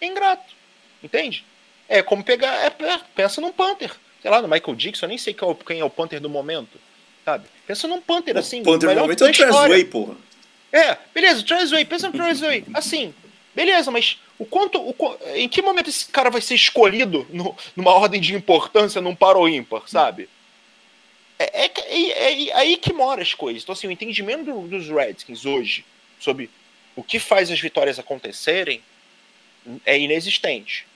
é ingrato. Entende? É como pegar. É, é, pensa num Panther. Sei lá, no Michael Dixon, eu nem sei quem é o, é Panther do momento. Sabe? Pensa num Panther, assim. O Panther do momento é o Trasway, porra. É, beleza, Trasway. Pensa no Trasway. Assim, beleza, mas o quanto, o, em que momento esse cara vai ser escolhido no, numa ordem de importância num par ou ímpar, sabe? É, é, é, é, aí que mora as coisas. Então, assim, o entendimento do, dos Redskins hoje sobre o que faz as vitórias acontecerem é inexistente.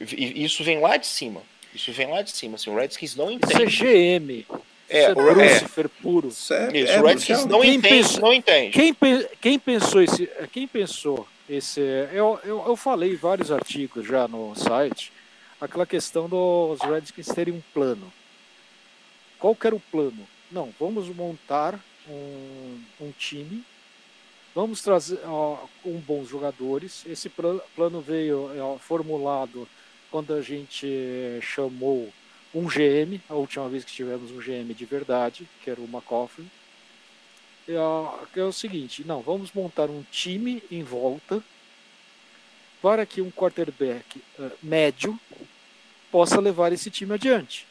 E isso vem lá de cima. Isso vem lá de cima. Assim, o Redskins não entende. Isso é GM. É, é Lucifer puro. Isso, é, o Redskins não entende, pensou, não entende. Quem, quem pensou esse, quem pensou esse, eu, eu, eu falei vários artigos já no site, aquela questão dos Redskins terem um plano. Qual que era o plano? Não, vamos montar um, um time, vamos trazer ó, com bons jogadores. Esse plano veio ó, formulado quando a gente chamou um GM, a última vez que tivemos um GM de verdade, que era o McCoffrey é, é o seguinte, não, vamos montar um time em volta para que um quarterback uh, médio possa levar esse time adiante.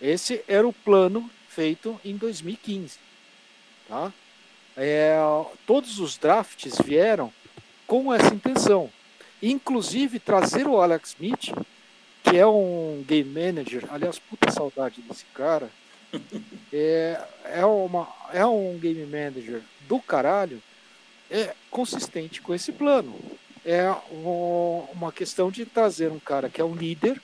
Esse era o plano feito em 2015. Tá? É, todos os drafts vieram com essa intenção. Inclusive trazer o Alex Smith, que é um game manager, aliás, puta saudade desse cara é, é, uma, é um game manager do caralho, é consistente com esse plano. É uma questão de trazer um cara que é um líder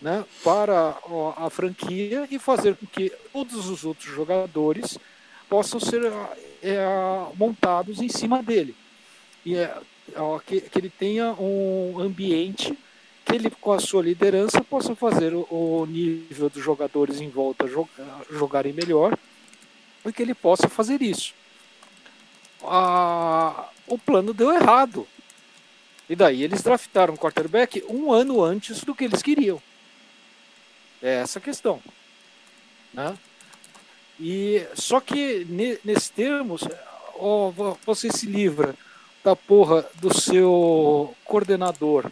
né, para a franquia e fazer com que todos os outros jogadores possam ser é, montados em cima dele. E é, que, que ele tenha um ambiente que ele, com a sua liderança, possa fazer o, o nível dos jogadores em volta jogar, jogarem melhor e que ele possa fazer isso. Ah, o plano deu errado. E daí eles draftaram o quarterback um ano antes do que eles queriam. É essa a questão. Né? E, só que nesses termos, ó, você se livra da porra do seu coordenador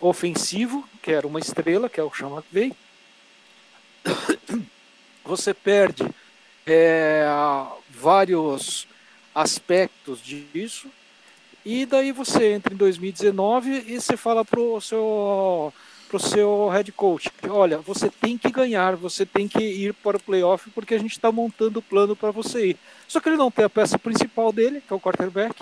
ofensivo, que era uma estrela, que é o Sean McVay, você perde é, vários aspectos disso, e daí você entra em 2019 e você fala pro seu pro seu head coach, olha, você tem que ganhar, você tem que ir para o playoff porque a gente está montando o plano para você ir. Só que ele não tem a peça principal dele, que é o quarterback,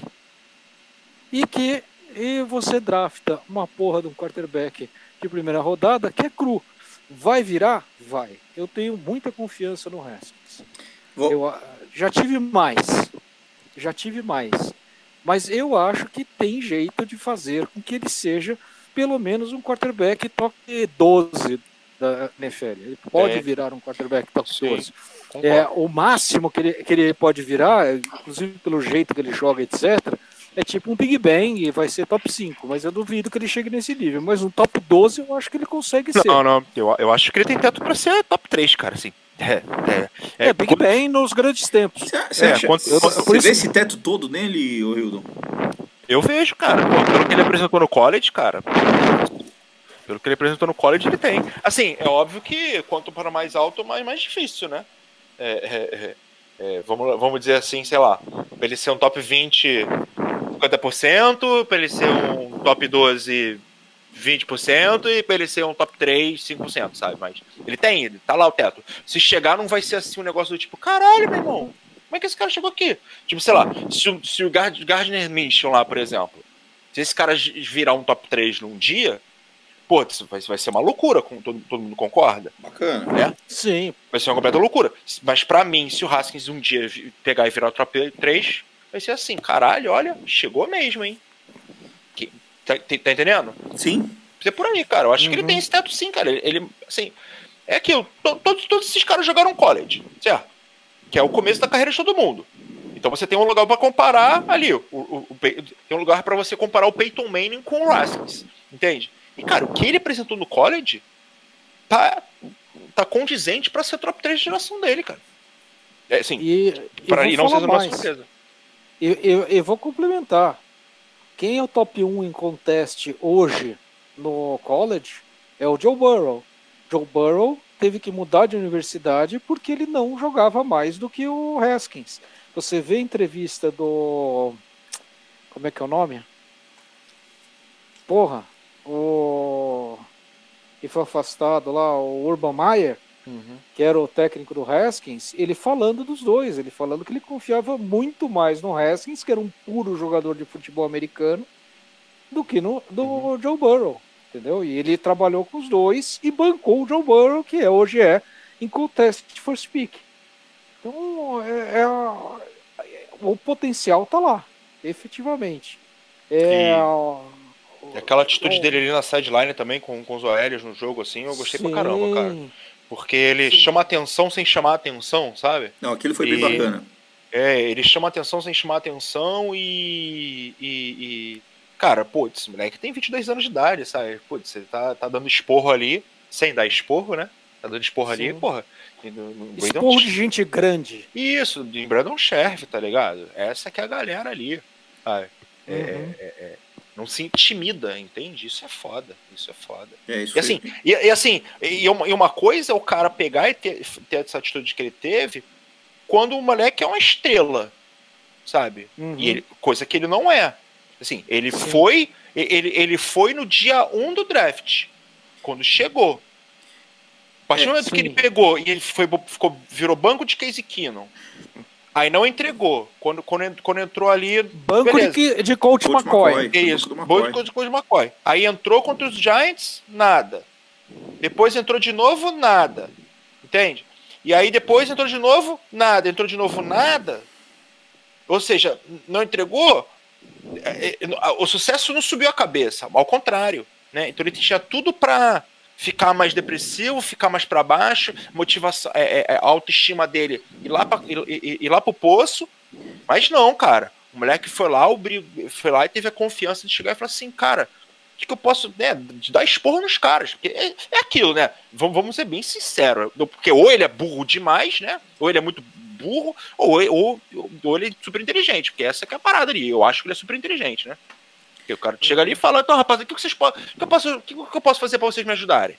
e que e você drafta uma porra de um quarterback de primeira rodada que é cru. Vai virar? Vai. Eu tenho muita confiança no Haskins. Vou... Eu ah, já tive mais. Já tive mais. Mas eu acho que tem jeito de fazer com que ele seja pelo menos um quarterback top 12 da NFL. Ele pode é. virar um quarterback top Sim, 12. É, o máximo que ele, que ele pode virar, inclusive pelo jeito que ele joga, etc., é tipo um Big Bang e vai ser top 5, mas eu duvido que ele chegue nesse nível. Mas um top 12 eu acho que ele consegue não, ser. Não, não, eu, eu acho que ele tem teto para ser top 3, cara, assim. É, é, é, é Big quando... Bang nos grandes tempos. Você, é, quando, eu, você vê esse teto todo nele, ô Hildon? Eu vejo, cara. Pô, pelo que ele apresentou no college, cara. Pelo que ele apresentou no college, ele tem. Assim, é óbvio que quanto para mais alto, mais, mais difícil, né? É, é, é, é vamos, vamos dizer assim, sei lá, pra ele ser um top 20, 50%, para ele ser um top 12, 20%, e para ele ser um top 3, 5%, sabe? Mas ele tem, ele tá lá o teto. Se chegar, não vai ser assim um negócio do tipo, caralho, meu irmão, como é que esse cara chegou aqui? Tipo, sei lá, se, o, se o Gardner Minshew lá, por exemplo, se esse cara virar um top 3 num dia, pô, isso vai, vai ser uma loucura, com, todo, todo mundo concorda? Bacana. Né? Sim. Vai ser uma completa loucura. Mas para mim, se o Haskins um dia pegar e virar o top 3, vai ser assim, caralho, olha, chegou mesmo, hein? Que, tá, tá, entendendo? Sim. Ser por aí, cara. Eu acho uhum. que ele uhum. tem esse teto sim, cara. Ele, ele assim, é aquilo. Todos, todos esses caras jogaram college, certo? Que é o começo da carreira de todo mundo. Então você tem um lugar para comparar ali. O, o, o, tem um lugar para você comparar o Peyton Manning com o Haskins. Entende? E, cara, o que ele apresentou no college tá, tá condizente para ser top 3 de geração dele, cara. É, assim, e, para ir não ser uma surpresa. Eu, eu, eu vou complementar. Quem é o top 1 em contest hoje no college é o Joe Burrow. Joe Burrow teve que mudar de universidade porque ele não jogava mais do que o Haskins. Você vê a entrevista do. Como é que é o nome? Porra, o. que foi afastado lá, o Urban Meyer uhum. que era o técnico do Haskins, ele falando dos dois, ele falando que ele confiava muito mais no Haskins, que era um puro jogador de futebol americano, do que no do uhum. Joe Burrow, entendeu? E ele trabalhou com os dois e bancou o Joe Burrow, que é, hoje é em contest for speak. Então, é, é, o potencial tá lá, efetivamente. É, e aquela atitude dele ali na sideline também, com, com os OLs no jogo, assim, eu gostei Sim. pra caramba, cara. Porque ele Sim. chama atenção sem chamar atenção, sabe? Não, aquilo foi e, bem bacana. É, ele chama atenção sem chamar atenção e. e, e cara, putz, esse moleque tem 22 anos de idade, sabe? Putz, ele tá, tá dando esporro ali, sem dar esporro, né? Tá dando esporro Sim. ali, porra. Esporro de gente grande. Isso, de Brandon Sheriff, tá ligado? Essa que é a galera ali, sabe? É, uhum. é, é, não se intimida, entende? Isso é foda. Isso é foda. É, isso e, assim, e, e, assim, e uma, e uma, coisa é o cara pegar e ter, ter, essa atitude que ele teve quando o moleque é uma estrela, sabe? Uhum. E ele, coisa que ele não é. Assim, ele Sim. foi. Ele, ele foi no dia 1 do draft. Quando chegou. A partir do é, momento que ele pegou e ele foi, ficou, virou banco de Casey Keenum Aí não entregou. Quando, quando, quando entrou ali. Banco de, de coach, coach McCoy. McCoy. Isso, banco de coach McCoy. Aí entrou contra os Giants, nada. Depois entrou de novo, nada. Entende? E aí depois entrou de novo, nada. Entrou de novo, nada. Ou seja, não entregou. É, é, o sucesso não subiu a cabeça, ao contrário. Né? Então ele tinha tudo para ficar mais depressivo, ficar mais para baixo, motivação, é, é, é, a autoestima dele ir lá, pra, ir, ir, lá pro poço. Mas não, cara. O moleque foi lá, o, foi lá e teve a confiança de chegar e falar assim, cara, o que, que eu posso, né, de dar esporro nos caras? Porque é, é aquilo, né? Vamos, vamos ser bem sinceros. Porque ou ele é burro demais, né? Ou ele é muito burro, ou, ou, ou ele é super inteligente, porque essa é a parada ali. Eu acho que ele é super inteligente, né? Porque o cara chega ali e fala, então, rapaz, o que vocês podem. O que eu posso, o que eu posso fazer para vocês me ajudarem?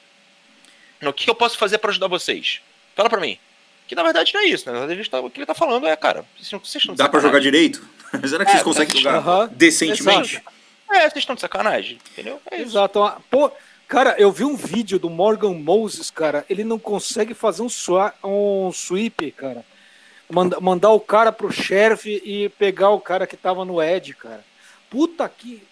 O que eu posso fazer para ajudar vocês? Fala para mim. Que na verdade não é isso, né? Na verdade, tá, o que ele tá falando é, cara, vocês não, vocês Dá para jogar direito? Será que é, vocês conseguem jogar uh -huh. decentemente? Exato. É, vocês estão de sacanagem, entendeu? É Exato. Pô, cara, eu vi um vídeo do Morgan Moses, cara, ele não consegue fazer um, um sweep, cara. Manda, mandar o cara pro sheriff e pegar o cara que tava no Ed, cara. Puta que.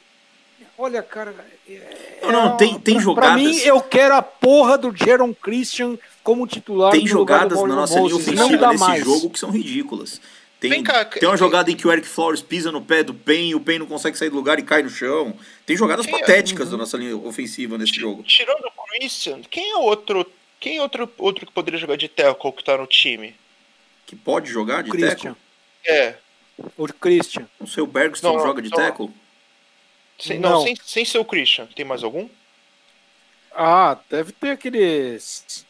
Olha, cara. É... Não, não, tem, tem pra, jogadas. Pra mim, eu quero a porra do Jaron Christian como titular. Tem jogadas na nossa linha ofensiva nesse mais. jogo que são ridículas. Tem, cá, tem uma jogada em que o Eric Flores pisa no pé do Pen e o Pen não consegue sair do lugar e cai no chão. Tem jogadas quem patéticas é? da nossa linha ofensiva nesse jogo. Tirando o Christian, quem é outro, quem é outro, outro que poderia jogar de tackle que tá no time? Que pode jogar de Christian. tackle? É. O Christian. Não sei, o Bergstrom joga de não. tackle? Sem, não, não. Sem, sem ser o Christian. Tem mais algum? Ah, deve ter aqueles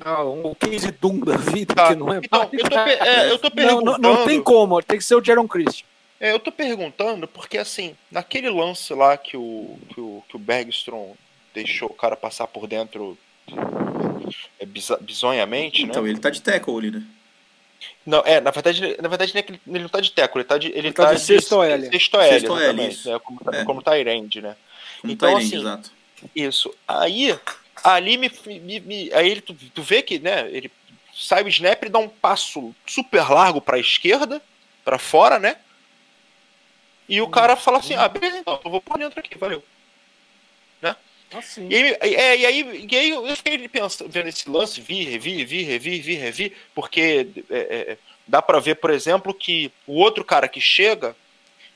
ah, um Casey Doom da vida, tá. que não é então, eu tô, é, eu tô perguntando. Não, não, não, tem como, tem que ser o Jaron Christian. É, eu tô perguntando porque, assim, naquele lance lá que o, que o, que o Bergstrom deixou o cara passar por dentro é, bizonhamente, então, né? ele tá de tackle ali, né? Não, é, na verdade, na verdade ele não tá de tackle, ele tá de, ele, ele tá, tá de sexto L. Sexto L, sexto L isso. Né? Como, é. como Tyrande, né? Como então, Tyrande, assim, exato. Isso. Aí, ali me, me, me aí ele, tu, tu, vê que, né, ele sai o snap e dá um passo super largo para a esquerda, para fora, né? E o cara fala assim: "Ah, beleza, então, eu vou por dentro aqui, valeu". Assim. E, aí, é, e, aí, e aí eu fiquei pensando, vendo esse lance, vi, revi, revi, revi, revi, revi, porque é, é, dá para ver, por exemplo, que o outro cara que chega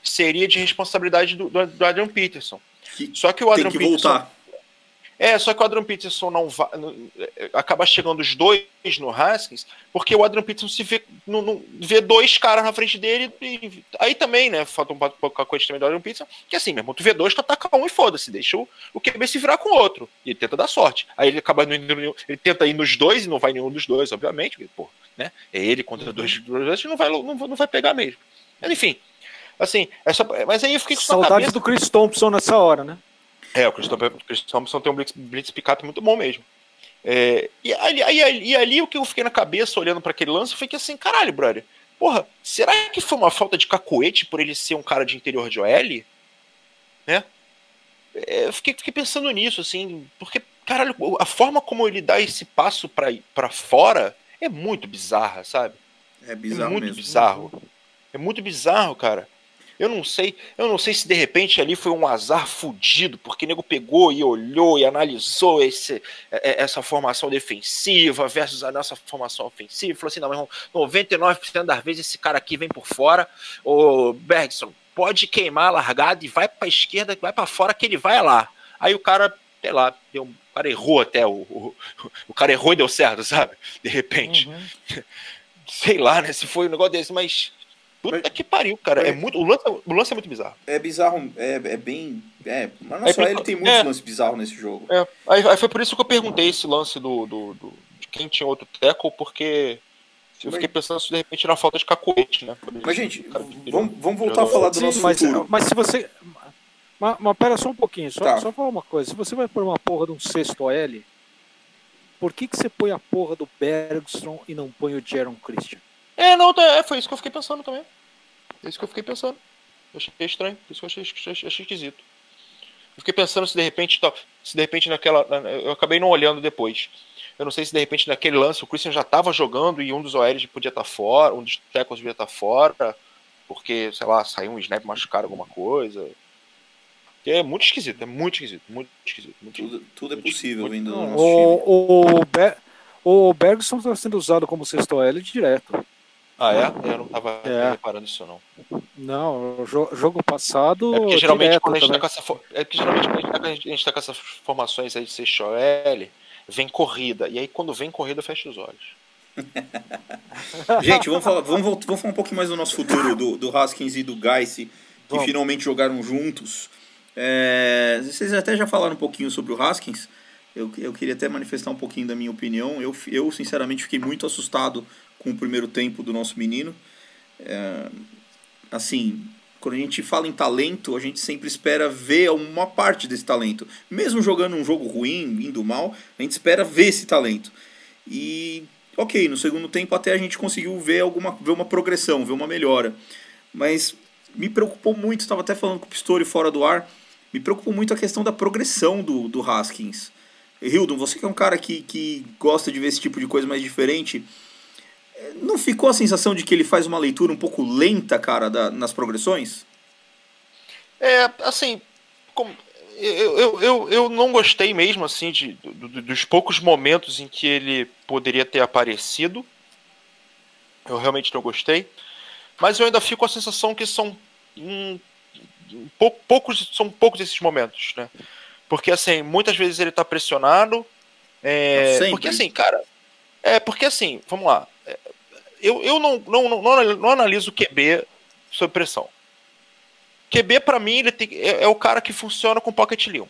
seria de responsabilidade do, do, do Adrian Peterson. Que Só que o Adrian tem que Peterson, voltar. É, só que o Adrian Peterson não vai. acaba chegando os dois no Haskins, porque o Adrian Peterson se vê, não, não, vê dois caras na frente dele. E, aí também, né? Falta um pouco a coisa também do Adrian Peterson, que assim, meu irmão, tu vê dois, tu ataca um e foda-se, deixa o, o QB se virar com o outro. E ele tenta dar sorte. Aí ele acaba indo, ele tenta ir nos dois e não vai nenhum dos dois, obviamente, porque, pô, né? É ele contra dois, dois não vai, não, não vai pegar mesmo. Mas enfim. Assim, essa, mas aí eu fiquei com Saudade cabeça... do Chris Thompson nessa hora, né? É, o Chris Thompson tem um blitz, blitz pickup muito bom mesmo. É, e, ali, aí, e ali o que eu fiquei na cabeça olhando para aquele lance foi que assim, caralho, brother, porra, será que foi uma falta de cacoete por ele ser um cara de interior de OL? Né? É, eu fiquei, fiquei, pensando nisso, assim, porque, caralho, a forma como ele dá esse passo para fora é muito bizarra, sabe? É bizarro é muito mesmo. bizarro. É muito bizarro, cara. Eu não sei, eu não sei se de repente ali foi um azar fudido, porque o nego pegou e olhou e analisou esse, é, é, essa formação defensiva versus a nossa formação ofensiva. Falou assim: não, meu irmão, 99% das vezes esse cara aqui vem por fora. O Bergson pode queimar a largada e vai para a esquerda, vai para fora que ele vai lá. Aí o cara, sei lá, deu, o cara errou até, o, o, o cara errou e deu certo, sabe? De repente. Uhum. Sei lá, né? Se foi um negócio desse, mas Puta mas, que pariu, cara. É, é muito, o, lance, o lance é muito bizarro. É bizarro, é, é bem. É, mas não só ele tem muitos é, lances bizarros nesse jogo. É, aí, aí, foi por isso que eu perguntei esse lance do, do, do de quem tinha outro tackle, porque eu fiquei pensando se de repente era falta de cacoete, né? Mas, gente, vamos, vamos voltar a falar do Sim, nosso mas, futuro. Mas se você. Mas, mas pera só um pouquinho, só, tá. só falar uma coisa. Se você vai pôr uma porra de um sexto OL, por que, que você põe a porra do Bergstrom e não põe o Jaron Christian? É, não, tá, é, foi isso que eu fiquei pensando também. É isso que eu fiquei pensando. Eu achei estranho, por isso que eu achei, achei, achei esquisito. Eu fiquei pensando se de repente, se de repente naquela. Eu acabei não olhando depois. Eu não sei se de repente naquele lance o Christian já estava jogando e um dos OLs podia estar tá fora, um dos tackles podia estar tá fora, porque, sei lá, saiu um snap machucado, alguma coisa. É muito esquisito, é muito esquisito, muito esquisito. Muito tudo, esquisito, tudo é possível muito, ainda no nosso o, time. O, Ber o Bergson está sendo usado como sexto OL direto. Ah, é? Eu não tava é. reparando isso, não. Não, o jogo passado. É porque geralmente quando a gente tá com essa, é que geralmente quando a gente tá com essas formações aí de CXOL, vem corrida. E aí quando vem corrida, fecha os olhos. gente, vamos falar, vamos, vamos falar um pouquinho mais do nosso futuro, do, do Haskins e do Geiss, que finalmente jogaram juntos. É, vocês até já falaram um pouquinho sobre o Haskins. Eu, eu queria até manifestar um pouquinho da minha opinião. Eu, eu sinceramente, fiquei muito assustado com o primeiro tempo do nosso menino. É, assim, quando a gente fala em talento, a gente sempre espera ver uma parte desse talento. Mesmo jogando um jogo ruim, indo mal, a gente espera ver esse talento. E ok, no segundo tempo até a gente conseguiu ver alguma ver uma progressão, ver uma melhora. Mas me preocupou muito, estava até falando com o Pistori fora do ar, me preocupou muito a questão da progressão do, do Haskins. Hildon, você que é um cara que, que gosta de ver esse tipo de coisa mais diferente, não ficou a sensação de que ele faz uma leitura um pouco lenta, cara, da, nas progressões? É, assim, como, eu, eu, eu, eu não gostei mesmo, assim, de, do, dos poucos momentos em que ele poderia ter aparecido. Eu realmente não gostei. Mas eu ainda fico com a sensação que são um, um, poucos, são poucos esses momentos, né? Porque, assim, muitas vezes ele tá pressionado. É, porque, assim, cara. É, porque, assim, vamos lá. É, eu, eu não, não, não, não analiso QB sob pressão. QB, para mim, ele tem, é, é, o cara que funciona com pocket limpo.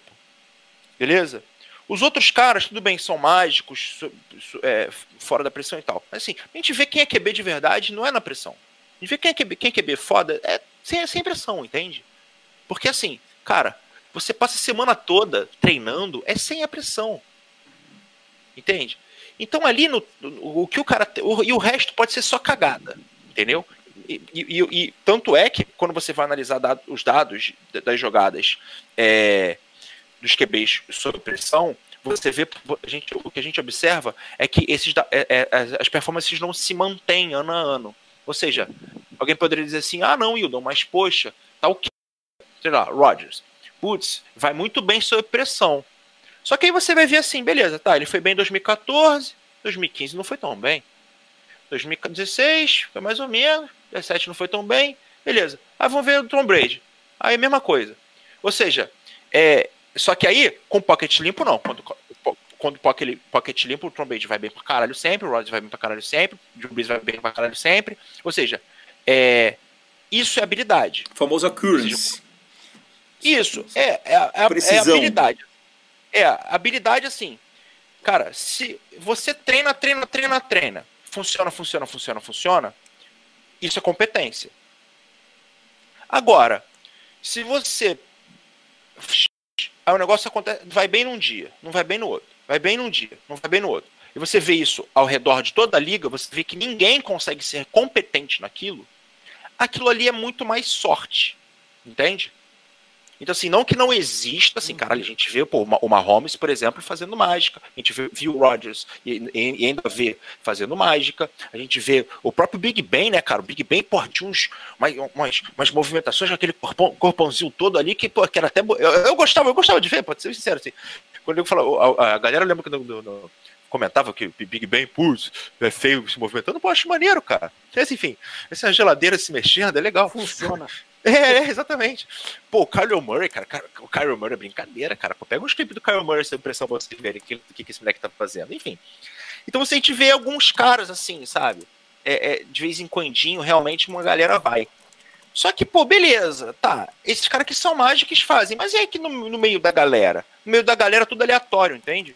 Beleza? Os outros caras, tudo bem, são mágicos, é, fora da pressão e tal. Mas assim, a gente vê quem é QB de verdade não é na pressão. A gente vê quem é QB, quem é QB foda é sem, sem pressão, entende? Porque assim, cara, você passa a semana toda treinando é sem a pressão. Entende? Então ali no, o, que o cara. O, e o resto pode ser só cagada. Entendeu? E, e, e, tanto é que quando você vai analisar dado, os dados das jogadas é, dos QBs sob pressão, você vê, a gente, o que a gente observa é que esses, é, é, as performances não se mantêm ano a ano. Ou seja, alguém poderia dizer assim: ah, não, Hildon, mas poxa, tá o que? Sei lá, Rodgers. Putz, vai muito bem sob pressão. Só que aí você vai ver assim: beleza, tá, ele foi bem em 2014, 2015 não foi tão bem. 2016 foi mais ou menos. 17 não foi tão bem. Beleza. Aí vamos ver o Tom Brady. Aí a mesma coisa. Ou seja, é, só que aí, com pocket limpo, não. Quando, quando pocket, pocket limpo, o Tom Brady vai bem pra caralho sempre, o Rodgers vai bem pra caralho sempre, o Drew Brees vai bem pra caralho sempre. Ou seja, é, isso é habilidade. O famoso occurrence. Isso, é, é, é, é habilidade. É, habilidade assim. Cara, se você treina, treina, treina, treina, funciona, funciona, funciona, funciona, isso é competência. Agora, se você. Aí o negócio acontece, vai bem num dia, não vai bem no outro. Vai bem num dia, não vai bem no outro. E você vê isso ao redor de toda a liga, você vê que ninguém consegue ser competente naquilo. Aquilo ali é muito mais sorte. Entende? Então, assim, não que não exista, assim, cara, a gente vê pô, o Mahomes, por exemplo, fazendo mágica, a gente viu o Rodgers e, e, ainda vê fazendo mágica, a gente vê o próprio Big Ben, né, cara, o Big Ben, pô, tinha uns, umas, umas, umas movimentações, aquele corpão, corpãozinho todo ali, que, pô, que era até, eu, eu, gostava, eu gostava de ver, pode ser sincero, assim, quando eu falo, a, a galera lembra que no, no, comentava que o Big Ben, putz, é feio se movimentando, pô, acho maneiro, cara. Mas, enfim, essa geladeira se mexendo é legal. Funciona. É, é, exatamente. Pô, o Kyle Murray, cara, o Kyle Murray é brincadeira, cara. Pô, pega uns clipes do Kyle Murray sem pressão pra vocês verem o que, que, que esse moleque tá fazendo. Enfim. Então você a gente vê alguns caras assim, sabe? É, é, de vez em quando, realmente uma galera vai. Só que, pô, beleza, tá. Esses caras que são mágicos fazem, mas e aí que no, no, meio da galera? No meio da galera tudo aleatório, entende?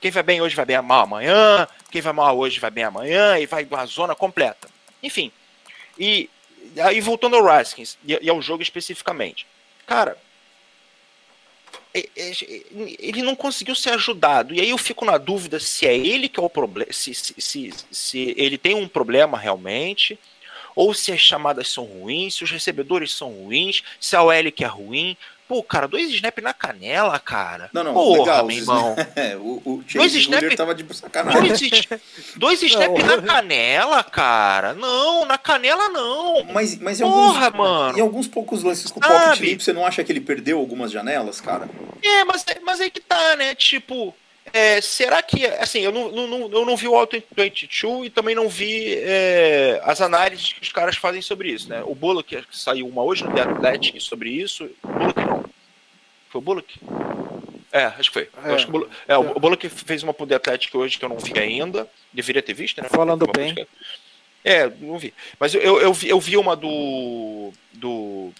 Quem vai bem hoje vai bem mal amanhã, quem vai mal hoje vai bem amanhã, e vai uma zona completa. Enfim. E aí voltando ao Raskins e, ao jogo especificamente. Cara, ele não conseguiu ser ajudado. E aí eu fico na dúvida se é ele que é o problema, se, se, se, se, ele tem um problema realmente, ou se as chamadas são ruins, se os recebedores são ruins, se a OL que é ruim. Pô, cara, dois snap na canela, cara. Não, não, Porra, legal, meu irmão. É, o, o dois snap, tava de sacanagem. Dois, dois snap na canela, cara. Não, na canela não. Mas, mas em, Porra, alguns, mano. em alguns poucos lances com o? Pocket Limp, você não acha que ele perdeu algumas janelas, cara? É, mas, mas aí que tá, né? Tipo, é, será que. Assim, eu não, não, eu não vi o Auto 22 e também não vi é, as análises que os caras fazem sobre isso, né? O Bullock saiu uma hoje no The Athletic sobre isso. O Bullock não. Foi o Bullock? É, acho que foi. É, acho que o, Bullock, é, o Bullock fez uma pro The Athletic hoje que eu não vi ainda. Deveria ter visto, né? Falando bem. busca. É, não vi. Mas eu, eu, eu, vi, eu vi uma do. do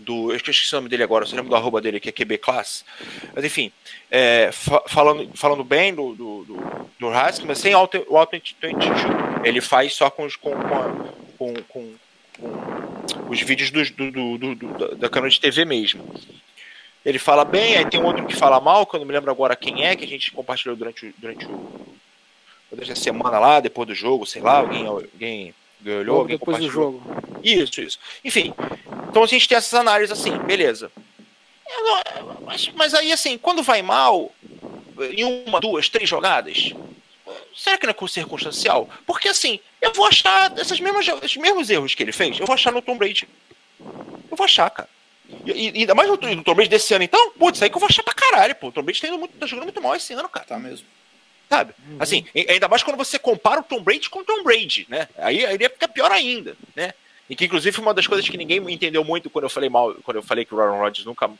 do. Eu esqueci o nome dele agora, você lembra do arroba dele, que é QB Class. Mas enfim, é, fa- falando, falando bem do, do, do, do Haskell, mas sem Auto, o Auto 22. Ele faz só com, os- com, com, com, com, os vídeos dos- do, do, do, da câmera de TV mesmo. Ele fala bem, aí tem outro que fala mal, que eu não me lembro agora quem é, que a gente compartilhou durante, o- durante o, durante a semana lá, depois do jogo, sei lá, alguém, alguém olhou, alguém depois do jogo. Isso, isso. Enfim, então a gente tem essas análises assim, beleza. Não- Mas, mas aí, assim, quando vai mal, em uma, duas, três jogadas, será que não é circunstancial? Porque, assim, eu vou achar esses mesmos erros que ele fez, eu vou achar no Tom Brady. Eu vou achar, cara. E, e ainda mais no, no Tom Brady desse ano, então, putz, aí que eu vou achar pra caralho, pô. O Tom Brady tá, muito, tá jogando muito mal esse ano, cara. Tá mesmo. Sabe? Assim, e- ainda mais quando você compara o Tom Brady com o Tom Brady, né? Aí, aí fica pior ainda, né? E que, inclusive, foi uma das coisas que ninguém entendeu muito quando eu falei mal, quando eu falei que o Aaron Rodgers nunca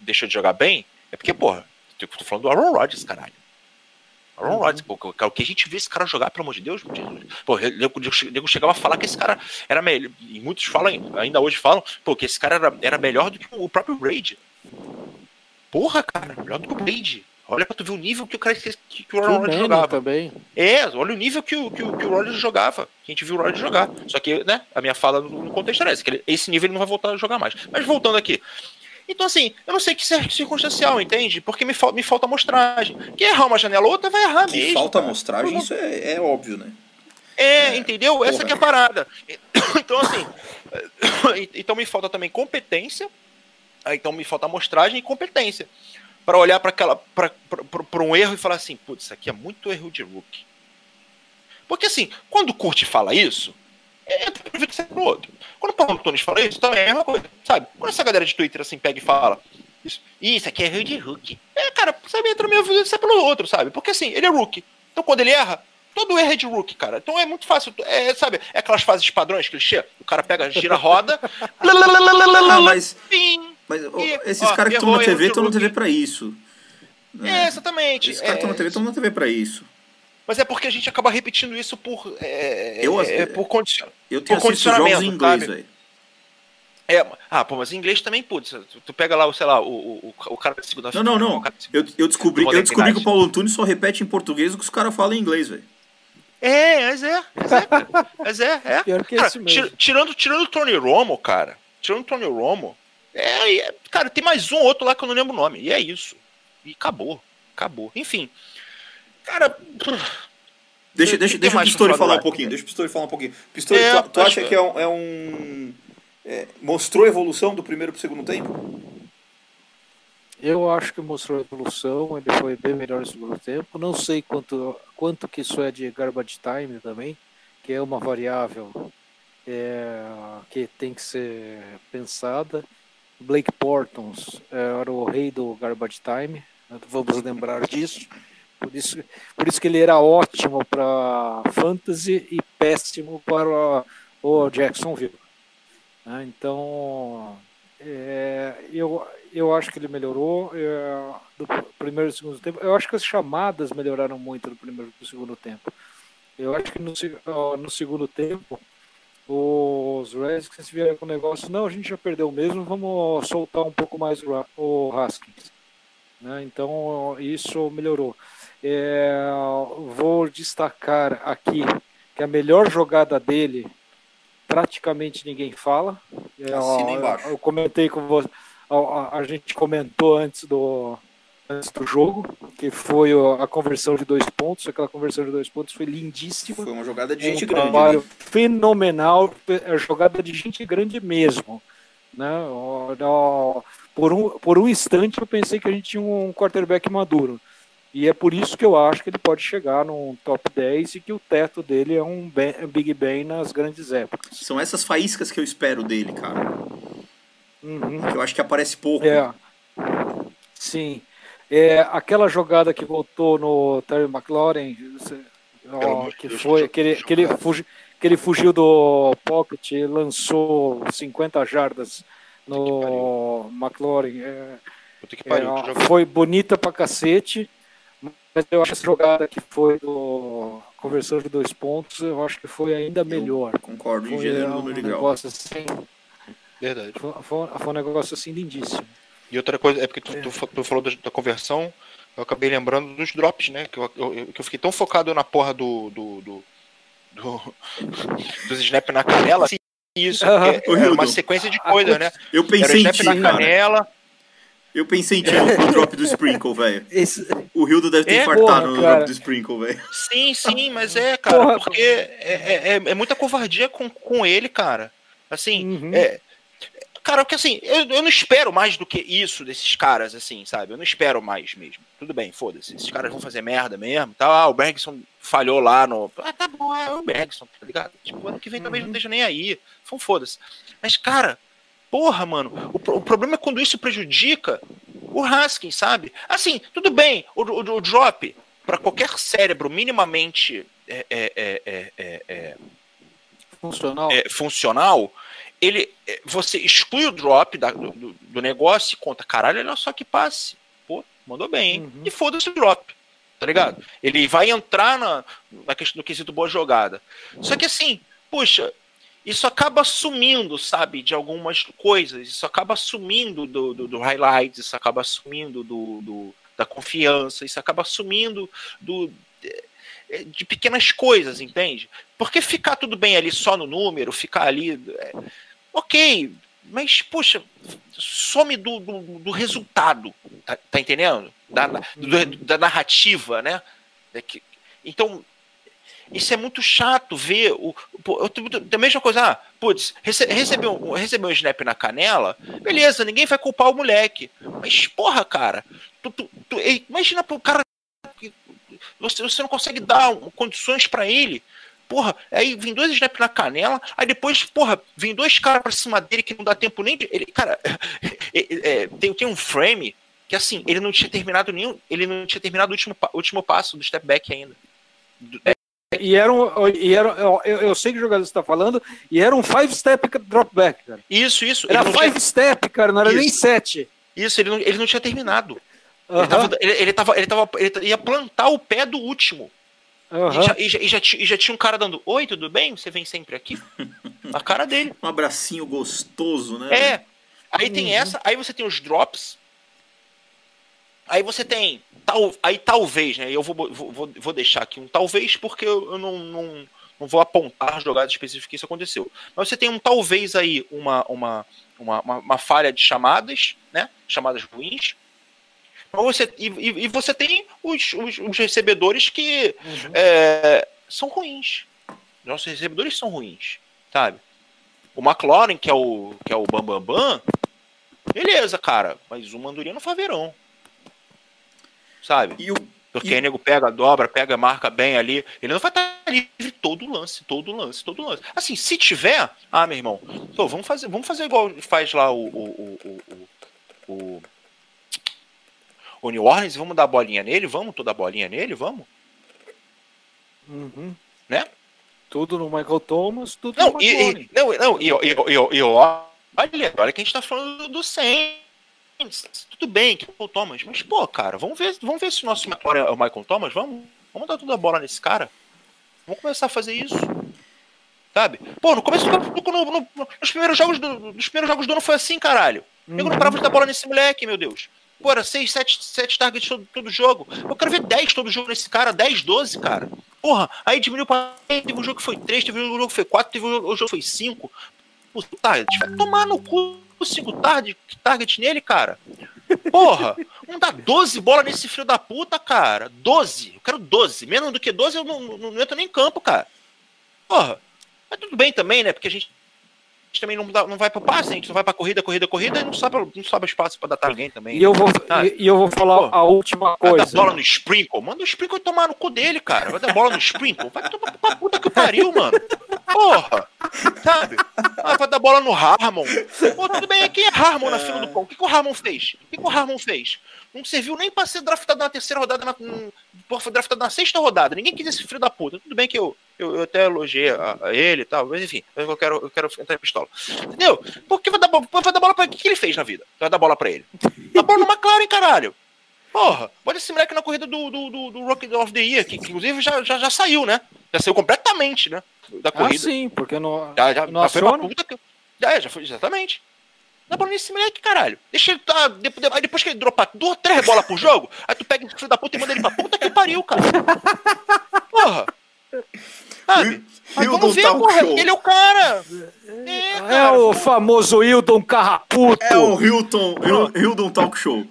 deixou de jogar bem, é porque, porra, eu tô falando do Aaron Rodgers, caralho. Aaron Rodgers, pô, o que a gente vê esse cara jogar, pelo amor de Deus. Pô, o nego- o nego chegava a falar que esse cara era melhor, e muitos falam, ainda hoje falam, pô, que esse cara era, era melhor do que o próprio Brady. Porra, cara, melhor do que o Brady. Olha pra tu ver o nível que o cara que, que o Aaron Rodgers jogava. também. É, olha o nível que o, que o, que o Rodgers jogava. Que a gente viu o Rodgers jogar. Só que, né, a minha fala no, no contexto era essa, que ele- esse nível ele não vai voltar a jogar mais. Mas voltando aqui. Então, assim, eu não sei que ser circunstancial, entende? Porque me, fal- me falta amostragem. Quem errar uma janela ou outra vai errar Que mesmo. falta amostragem, isso é, é óbvio, né? É, entendeu? Essa porra. que é a parada. Então, assim, então me falta também competência. Então me falta amostragem e competência. Pra olhar para aquela para um erro e falar assim, putz, isso aqui é muito erro de rookie. Porque assim, quando o Kurt fala isso, é previsto que ser pro outro. Quando o Paulo Antunes fala isso, também é a mesma coisa, sabe? Quando essa galera de Twitter assim pega e fala, isso, "Ih, isso aqui é erro de rookie. É, cara, sabe, entra meio vida isso é pelo outro, sabe? Porque assim, ele é rookie. Então quando ele erra, todo erro é de rookie, cara. Então é muito fácil. É, sabe, é aquelas fases padrões, clichê. O cara pega, gira a roda. Ah, mas. Mas ó, E, esses ó, caras que estão na TV estão na TV pra isso. É, exatamente. Esses caras estão É, na TV estão na TV pra isso. Mas é porque a gente acaba repetindo isso por. É, Eu, é, por condicion... Eu tenho Por assistido jogos em condicionamento, inglês, velho. É, ah, pô, mas em inglês também, putz, tu, pega lá, o, sei lá, o, o, o cara da segunda Não, não, não. Eu, eu descobri, eu descobri que o. Paulo Antunes só repete em português o que os caras falam em inglês, velho. É, mas é, mas é, mas é, é. Pior que Cara, esse mesmo. tira- tirando, tirando o Tony Romo, cara, tirando o Tony Romo, é, é, cara, tem mais um ou outro lá que eu não lembro o nome, e é isso. E acabou, acabou. Enfim, cara, Deixa, deixa, deixa o Pistori falar falar? um pouquinho. Deixa o Pistori falar um pouquinho. Pistori, É, tu, tu acha que- que é um. é um- é, mostrou evolução do primeiro pro segundo tempo? Eu acho que mostrou evolução, ele foi bem melhor no segundo tempo. Não sei quanto, quanto que isso é de garbage time também, que é uma variável é, que tem que ser pensada. Blake Portons era o rei do garbage time, vamos lembrar disso. Por isso, por isso que ele era ótimo para fantasy e péssimo para o Jacksonville. né? Então, é, eu, eu acho que ele melhorou é, do primeiro e segundo tempo. Eu acho que as chamadas melhoraram muito do primeiro para o segundo tempo. Eu acho que no, no segundo tempo os Redskins vieram com o negócio, não, a gente já perdeu mesmo, vamos soltar um pouco mais o Haskins. Né? Então isso melhorou. É, vou destacar aqui que a melhor jogada dele praticamente ninguém fala. É, eu, eu comentei com você, a, a- a gente comentou antes do antes do jogo, que foi a conversão de dois pontos. Aquela conversão de dois pontos foi lindíssima. Foi uma jogada de Um gente grande. trabalho né? fenomenal, é jogada de gente grande mesmo. Né? Por, um, por um instante eu pensei que a gente tinha um quarterback maduro. E é por isso que eu acho que ele pode chegar num top 10 e que o teto dele é um Ben- Big Ben nas grandes épocas. São essas faíscas que eu espero dele, cara. Uhum. Que eu acho que aparece pouco. É. Sim. É, aquela jogada que voltou no Terry McLaurin, ó, que Deus, foi que que ele, que, ele fugi- que ele fugiu do pocket e lançou 50 jardas no McLaurin. É, é, foi bonita pra cacete, mas eu acho que essa jogada que foi do conversão de dois pontos, eu acho que foi ainda melhor. Concordo, em Foi gênero, um número e grau. negócio assim, Verdade. foi, foi- foi um negócio assim lindíssimo. E outra coisa, é porque tu, tu fa- tu falou da, conversão, eu acabei lembrando dos drops, né? Que eu, eu- que eu fiquei tão focado na porra do. do, do, do- dos snap na canela. assim, Isso, Aham. é, era uma sequência de coisas, né? Eu Era pensei em snap ti, na cara. canela. Eu pensei em tirar o drop do Sprinkle, velho. Esse... O Hildo deve ter É, infartado porra, no cara. drop do Sprinkle, velho. Sim, sim, mas é, cara, Porra. porque é, é, é muita covardia com, com ele, cara. Assim, Uhum. é. Cara, porque assim, eu, eu não espero mais do que isso desses caras, assim, sabe? Eu não espero mais mesmo. Tudo bem, foda-se. Esses caras vão fazer merda mesmo. Tá, ah, o Bergson falhou lá no. Ah, tá bom, é o Bergson, tá ligado? Tipo, ano que vem talvez não esteja nem aí. Então, foda-se. Mas, cara, porra, mano, o, o problema é quando isso prejudica o Haskins, sabe? Assim, tudo bem, o, o- o drop para qualquer cérebro minimamente é, é, é, é, é, é, Funcional. é, funcional, ele, é, você exclui o drop da- do, do- negócio e conta, caralho, olha só que passe. Pô, mandou bem, hein? Uhum. E foda-se o drop. Tá ligado? Ele vai entrar na, na questão do quesito boa jogada. Só que assim, puxa, isso acaba sumindo, sabe, de algumas coisas. Isso acaba sumindo do, do, do highlights, isso acaba sumindo do, do- da confiança, isso acaba sumindo do, de, de pequenas coisas, entende? Porque ficar tudo bem ali só no número, ficar ali. é, ok, mas, poxa, some do, do, do resultado, tá, tá entendendo? Da, do- da narrativa, né? É Então, isso é muito chato ver o. pô, Da mesma coisa, ah, putz, rece, recebeu, um- recebeu um snap na canela, beleza, ninguém vai culpar o moleque. Mas, porra, cara, tu, tu- tu- imagina pro cara. Você, você não consegue dar condições pra ele. Porra, aí vem dois snaps na canela, aí depois, porra, vem dois caras pra cima dele que não dá tempo nem de. Ele, cara, é, é, tem, tem um frame que assim, ele não tinha terminado nenhum. Ele não tinha terminado o último, último passo do step back ainda. É, E era um. E era, eu, eu sei que jogador está falando, e era um five step drop back, cara. isso, isso. Era ele não tinha- five step, cara, não era Isso. nem sete. isso, ele não, ele não tinha terminado. Ele, Aham, tava, ele, ele tava, ele tava. Ele ia plantar o pé do último. Aham. E, já, e, já, e, já, e já tinha um cara dando: Oi, tudo bem? Você vem sempre aqui? A cara dele. Um abracinho gostoso, né? É. Aí tem Uhum. essa, aí você tem os drops. Aí você tem. Tal, aí talvez, né? Eu vou, vou, vou- vou deixar aqui um talvez, porque eu eu não, não, não vou apontar jogadas específicas que isso aconteceu. Mas você tem um talvez aí, uma, uma, uma, uma, uma falha de chamadas, né? Chamadas ruins. Você, e, e- você tem os, os, os recebedores que Uhum. é, são ruins. Nossos recebedores são ruins, sabe? O McLaurin, que é o, que é o Bambambam, Bam Bam, beleza, cara, mas o Mandurinho não faz verão. Sabe? E o, Porque E- nego pega, dobra, pega, marca bem ali. Ele não vai estar livre todo lance, todo lance, todo lance. Assim, se tiver, ah, meu irmão, pô, vamos fazer, vamos fazer igual faz lá o, o, o, o, o, o, New Orleans, vamos dar a bolinha nele, vamos toda a bolinha nele, vamos? Uhum. Né? Tudo no Michael Thomas, tudo Não, no e, McLaurin. e, não, não, e, e, e, e olha, olha que a gente tá falando do, Saints. Tudo bem, que é o Thomas, mas pô, cara, vamos ver, vamos ver se o nosso McLaurin é o Michael Thomas, vamos, vamos dar toda a bola nesse cara. Vamos começar a fazer isso. Sabe? Pô, no começo do no, no, no, nos primeiros jogos do, nos primeiros jogos do ano foi assim, caralho. Eu não Uhum. parava de dar bola nesse moleque, meu Deus. Era 6, 7, 7 targets todo, todo jogo. Eu quero ver 10 todo jogo nesse cara, 10, 12, cara. Porra, aí diminuiu pra. Teve um jogo que foi 3, teve um jogo que foi 4, teve um jogo que foi 5. Pô, target, vai tomar no cu 5 target, target nele, cara. Porra, não dá 12 bola nesse filho da puta, cara. 12. Eu quero 12. Menos do que 12 eu não, não, não entro nem em campo, cara. Porra. Mas tudo bem também, né? Porque a gente, gente também não, dá, não vai pro passe, a gente não vai pra corrida, corrida, corrida e não sobe, não sobe espaço pra dar alguém também. E eu vou, Ah. e, eu vou falar Pô. a última Vai dar coisa. bola no Sprinkle? Manda o Sprinkle tomar no cu dele, cara. Vai dar bola no Sprinkle? Vai tomar pra puta que pariu, mano. Porra! Sabe? Ah, vai dar bola no Harmon. Pô, tudo bem, quem é Harmon na fila do pão? O que, que o Harmon fez? O que, que o Harmon fez? Não serviu nem pra ser draftado na terceira rodada, na, hum, porra, foi draftado na sexta rodada. Ninguém quis esse filho da puta. Tudo bem que eu, eu, eu até elogiei a, a ele e tal, mas enfim, eu quero, eu quero entrar em pistola. Entendeu? Por que vai dar, vai dar bola pra ele? O que, que ele fez na vida? Vai dar bola pra ele? Dá bola no McLaren, caralho. Porra, bota esse moleque na corrida do, do, do, do Rocket of the Year, que, que inclusive já, já, já saiu, né? Já saiu completamente, né? Da Ah, corrida. sim, porque não, já, já, não já foi aciona. puta que. Já, já foi, exatamente. Dá bola nesse moleque, caralho. Deixa ele tá. Depois, aí depois que ele dropar duas, três bolas por jogo, aí tu pega esse filho da puta e manda ele pra puta que pariu, cara. Porra. Sabe? Mas Hilton vamos ver, Talk porra. Show. Ele é o cara. É, É o famoso Hildon Carraputo. É o Hilton, Hil- Hildon Talk Show.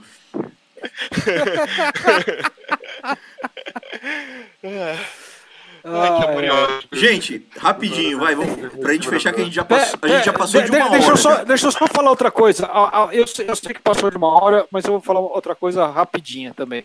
Que Ai. Gente, rapidinho, vai, vamos, pra gente fechar que a gente já passou, a gente já passou de- uma deixa hora. Eu só, deixa eu só falar outra coisa. Ah, ah, Eu sei, eu sei que passou de uma hora, mas eu vou falar outra coisa rapidinha também.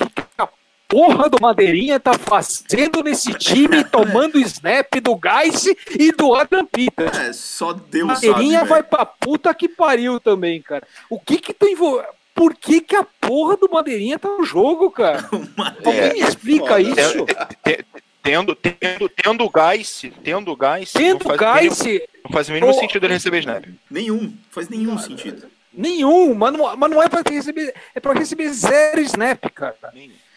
O que a porra do Madeirinha tá fazendo nesse time, tomando snap do Geis e do Adam Peters? É, só Deus sabe. Madeirinha velho. vai pra puta que pariu também, cara. O que que tem envolvido? Por que que a porra do Madeirinha tá no jogo, cara? Alguém me explica foda. isso? Tendo, tendo, tendo o Geis, tendo o Geis, Tendo não faz, o Geis, não faz o mínimo sentido ele receber snap. Nenhum, faz nenhum sentido. nenhum, mas não, mas não é pra receber, é pra receber zero snap, cara.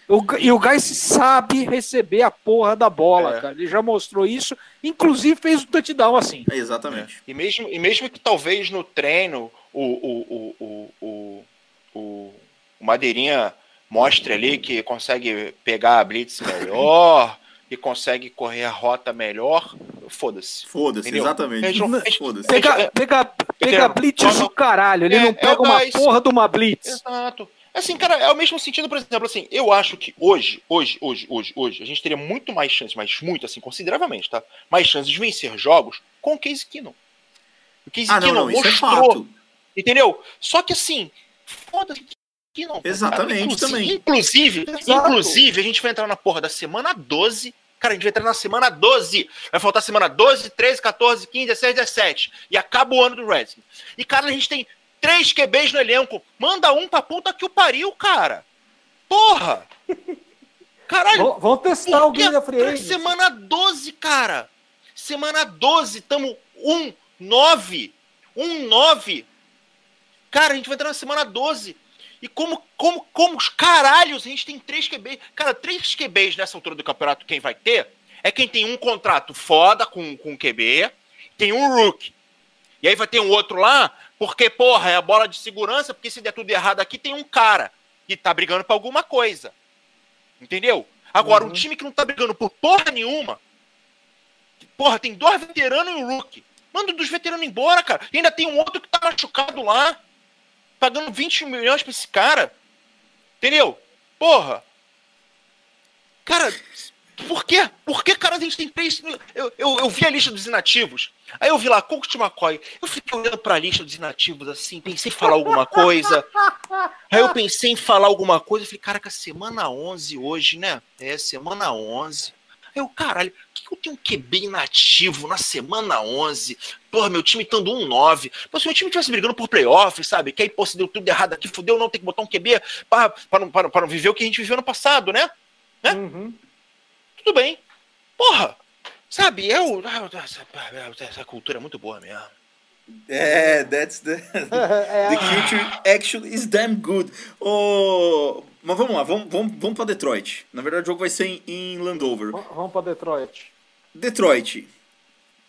O, e o Geis sabe receber a porra da bola, É. cara. Ele já mostrou isso, inclusive fez o touchdown assim. É, exatamente. E mesmo, e mesmo que talvez no treino o, o, o, o, o, o, o Madeirinha mostre ali que consegue pegar a blitz melhor, e consegue correr a rota melhor, foda-se. Foda-se, exatamente. Gente não- a gente- Foda-se. Pega, é- pega, pega blitz Só- do caralho, ele É, não é pega o uma Geis. porra de uma blitz. Exato. Assim, cara, é o mesmo sentido, por exemplo, assim, eu acho que hoje, hoje, hoje, hoje, hoje, a gente teria muito mais chances, mas muito, assim, consideravelmente, tá? Mais chances de vencer jogos com o Case Keenum. O Case Ah, não, Keenum não, isso é mostrou, fato. entendeu? Só que assim, foda-se que não. Exatamente, inclusive, também. Inclusive, Exato. inclusive, a gente vai entrar na porra da semana 12. Cara, a gente vai entrar na semana 12. Vai faltar semana 12, 13, 14, 15, 16, 17. E acaba o ano do Redskins. E, cara, a gente tem três QBs no elenco. Manda um pra puta que o pariu, cara. Porra! Caralho, Vão, vão testar alguém da agency. semana 12, cara? Semana 12, tamo 1, 9. 1, 9. Cara, a gente vai entrar na semana 12. E como, como, como os caralhos, a gente tem três QBs. Cara, três QBs nessa altura do campeonato, quem vai ter é quem tem um contrato foda com, com QB, tem um Rook. E aí vai ter um outro lá, porque, porra, é a bola de segurança, porque se der tudo errado aqui, tem um cara que tá brigando pra alguma coisa. Entendeu? Agora, um time que não tá brigando por porra nenhuma. Porra, tem dois veteranos e um rookie. Manda um dos veteranos embora, cara. E ainda tem um outro que tá machucado lá. Pagando 20 milhões pra esse cara. Entendeu? Porra. Cara, por quê? Por que, cara, a gente tem três. Eu, eu, eu vi a lista dos inativos. Aí eu vi lá, Coach McCoy. Eu fiquei olhando pra lista dos inativos assim, pensei em falar alguma coisa. Aí eu pensei em falar alguma coisa. Falei, caraca, semana 11 hoje, né? É, semana 11. Aí eu, caralho, que eu tenho um QB inativo na semana 11? Porra, meu time estando 1-9. Pô, se meu time tivesse brigando por playoff, sabe? Que aí, pô, se deu tudo errado aqui, fudeu, não tem que botar um QB pra, pra, não, pra, pra não viver o que a gente viveu no passado, né? né? Uhum. Tudo bem. Porra, sabe? Eu, essa, essa cultura é muito boa mesmo. É, that's the, É, the future actually is damn good. Oh, mas vamos lá, vamos, vamos, vamos pra Detroit. Na verdade, o jogo vai ser em, em Landover. Vamos pra Detroit. Detroit,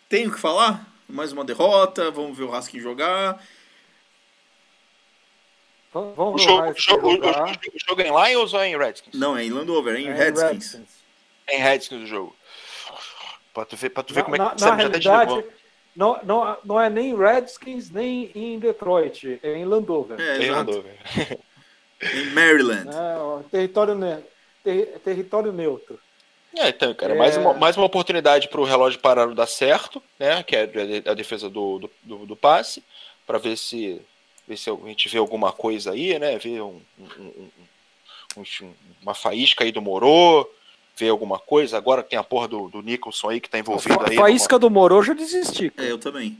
tem o que falar? Mais uma derrota, vamos ver o Haskin jogar. O Vamos ver jogo, o o jogo, o jogar. jogo- o jogo é em Lions ou é em Redskins? Não, é em Landover, é em É, Redskins. Redskins. É em Redskins o jogo. Pra tu ver, pra tu ver Na, como é que na- na realidade, não, não, não é nem Redskins, nem em Detroit, é em Landover. É, exato. mandou, velho. Em Maryland. É, ó, território, ter- território neutro. É, então, cara, É. mais, uma, mais uma oportunidade para o relógio parar não dar certo, né? Que é a defesa do, do, do, do passe, para ver se, ver se a gente vê alguma coisa aí, né? Ver um, um- um- um- um- uma faísca aí do Morô, ver alguma coisa. Agora tem a porra do, do Nicholson aí que tá envolvido Fa aí. faísca do Moro, eu já desisti. cara. É, eu também.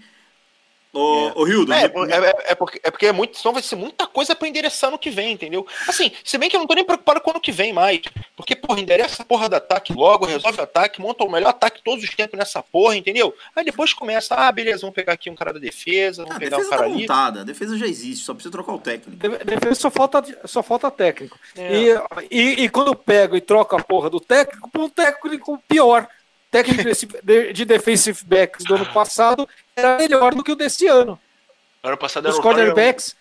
Ô, ô Hildo, É, é, é porque, é porque é muito, senão vai ser muita coisa pra endereçar no que vem, entendeu? Assim, se bem que eu não tô nem preocupado com o ano que vem mais. Porque, porra, endereça a porra do ataque logo, resolve o ataque, monta o melhor ataque todos os tempos nessa porra, entendeu? Aí depois começa, ah, beleza, vamos pegar aqui um cara da defesa, vamos a pegar um cara tá ali. montada, a defesa já existe, só precisa trocar o técnico. De- Defesa só falta, só falta técnico. É. E, e, e quando eu pego e troco a porra do técnico, põe um técnico pior. Técnico de, de defensive backs do ano passado era melhor do que o desse ano. Ano passado Os era o Ryan- cornerbacks,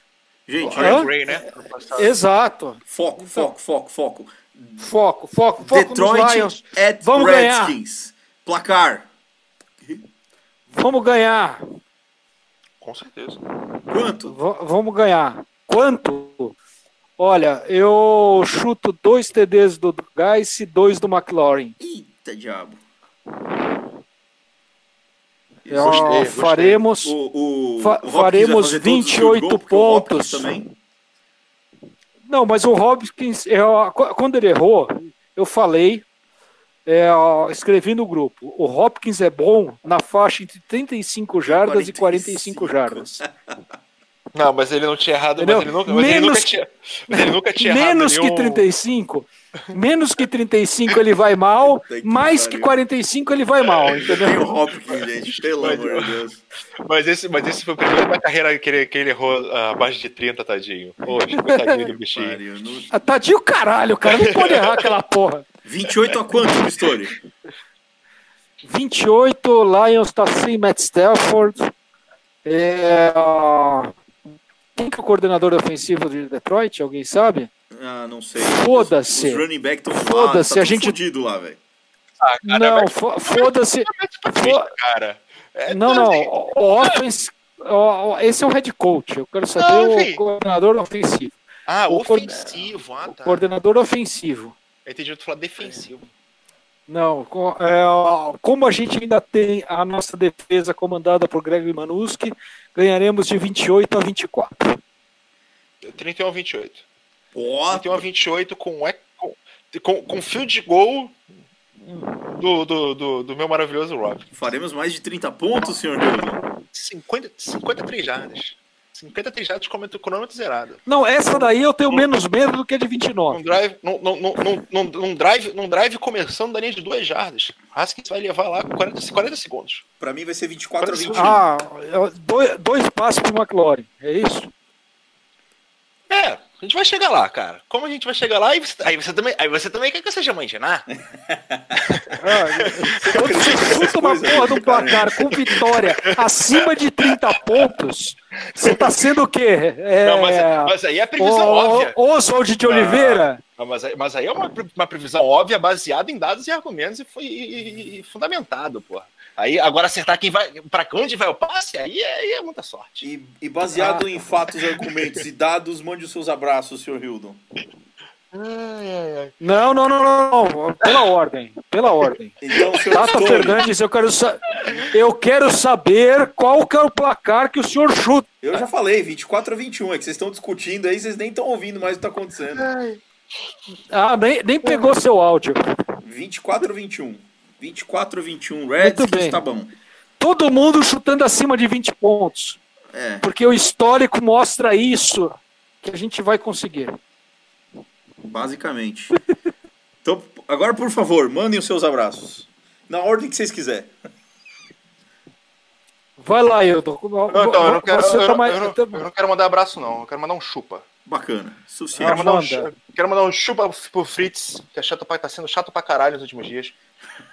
Gente, Ryan Hã? Gray, né? Ano passado. exato. foco, foco, foco, foco. Foco, foco, foco nos Detroit Lions. at Vamos ganhar. Redskins. Placar. Vamos ganhar. Com certeza. Quanto? V- vamos ganhar. Quanto? Olha, eu chuto dois TDs do Gás e dois do McLaurin. Eita diabo. Eu- Gostei, gostei. faremos. O, o, Fa- o faremos vai fazer todos os 28 field goal, porque o Hopkins pontos. Também. Não, mas o Hopkins, eu- quando ele errou, eu falei, é, escrevi no grupo. O Hopkins é bom na faixa entre 35 jardas e 45 jardas. Não, mas ele não tinha errado, Entendeu? mas ele nunca, mas ele Menos nunca tinha. Mas ele nunca tinha errado Menos que nenhum- 35, menos que 35 ele vai mal, que mais que pariu. 45 ele vai mal, Tem o entendeu? Hopkins, gente. Pelo Mas- amor de Deus. Mas esse, mas esse foi o primeiro da carreira que ele, que ele errou ah, abaixo de 30, tadinho. Poxa, coitadinho do bichinho. Pariu. No- Ah, Tadinho caralho, o cara não pode errar aquela porra. 28 a quanto, Pistori? 28, Lions tá sem Matt Stafford. É, ó, Quem que é o coordenador ofensivo de Detroit? Alguém sabe? Ah, não sei. Foda-se. Os running back estão Foda-se, tá a gente- fudido lá, velho. Ah, cara, não, foda-se. Fo- cara. É, Não, tá não. assim, O o offense, o- o- esse é o head coach. Eu quero saber Ah, o coordenador ofensivo. Ah, o ofensivo. Ah, tá. Coordenador ofensivo. Eu entendi tu falar defensivo. Não, é, como a gente ainda tem a nossa defesa comandada por Greg Manuski, ganharemos de 28 a 24. 31 a 28. Ó, 31 a 28 com, é- com, com, com field goal do, do, do, do meu maravilhoso Rob. faremos mais de 30 pontos, senhor Hilton. 50, 53 jardas. 53 jardas com o cronômetro zerado. Não, essa daí eu tenho menos medo do que a de Num 29. drive, num, num, num, num, num drive, num drive começando da linha de duas jardas. Haskins vai levar lá 40, 40 segundos. Pra mim vai ser 24 a Parece- 21. Ah, é, dois, dois passos pro McLaurin, é isso? É, a gente vai chegar lá, cara. Como a gente vai chegar lá, aí você, aí você, também, aí você também quer que eu seja mãe de Ná? Ah, quando você chuta uma porra um placar com vitória acima de 30 pontos, você tá sendo o quê? É, Não, mas, mas aí é a previsão o- óbvia. Oswald de Oliveira? Não, mas, aí- mas aí é uma, uma previsão óbvia, baseada em dados e argumentos e, foi- e- e fundamentado, pô. Aí agora acertar quem vai, para onde vai o passe, aí é, aí é muita sorte. E, e baseado em fatos, argumentos e dados, mande os seus abraços, senhor Hildon. Não, não, não, não, não. Pela ordem. Pela ordem. Então, senhor Tata Fernandes, eu quero, sa- eu quero saber qual que é o placar que o senhor chuta. eu já falei, 24 a 21. É que vocês estão discutindo aí, vocês nem estão ouvindo mais o que tá acontecendo. Ah, nem, nem pegou seu áudio. 24 a 21. 24 a 21. Redskins, tá bom. Todo mundo chutando acima de 20 pontos. É. Porque o histórico mostra isso. Que a gente vai conseguir. Basicamente. Então, agora, por favor, mandem os seus abraços. Na ordem que vocês quiserem. Vai lá, Hilton. Não, então, eu não quero, eu, tá mais- eu não- tá- eu não quero mandar abraço, não. Eu quero mandar um chupa. Bacana. Quero Sucesso. mandar, um, quero mandar um chupa pro Fritz, que é chato pra, tá sendo chato pra caralho nos últimos dias.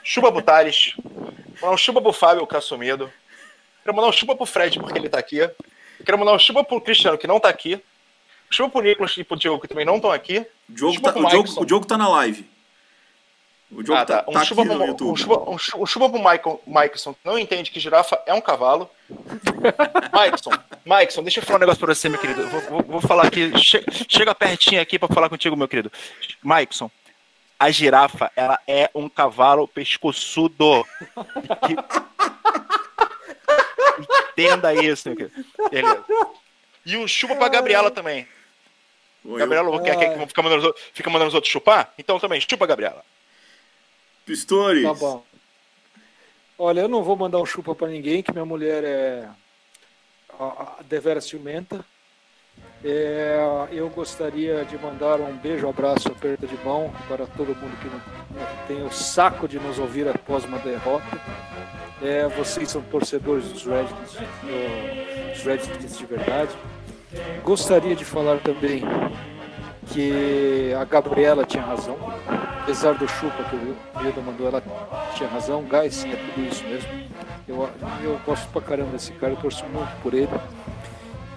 Chupa pro Thales. Mandar um chupa pro Fábio, que é sumido. Quero mandar um chupa pro Fred, porque ele tá aqui. Quero mandar um chupa pro Cristiano, que não tá aqui. Chupa pro Nicolas e pro Diogo, que também não estão aqui. O Diogo, tá, o, Diogo, o Diogo tá na live. O Diogo Ah, tá, tá. Um tá chupa aqui pro, no um YouTube. chupa, um chu- um chupa pro Michael, Mikeson, que não entende que girafa é um cavalo. Mikeson, Mikeson, deixa eu falar um negócio pra você, meu querido. Vou, vou- vou falar aqui. che- chega pertinho aqui pra falar contigo, meu querido. Mikeson, a girafa, ela é um cavalo pescoçudo. Entenda isso, meu querido. Beleza. E o chupa pra Gabriela também. Oi, Gabriela, eu- quer que fica mandando, os outros, fica mandando os outros chupar? Então também, chupa, Gabriela. Pistores. Tá bom. Olha, eu não vou mandar um chupa pra ninguém, que minha mulher é a, a, devera ciumenta. É, eu gostaria de mandar um beijo, abraço, aperto de mão para todo mundo que não, não tem o saco de nos ouvir após uma derrota. É, vocês são torcedores dos Redskins, do- dos Redskins de verdade. Gostaria de falar também que a Gabriela tinha razão, apesar do chupa que o Hilda mandou, ela tinha razão. Gás, é tudo isso mesmo. Eu, eu gosto pra caramba desse cara, eu torço muito por ele.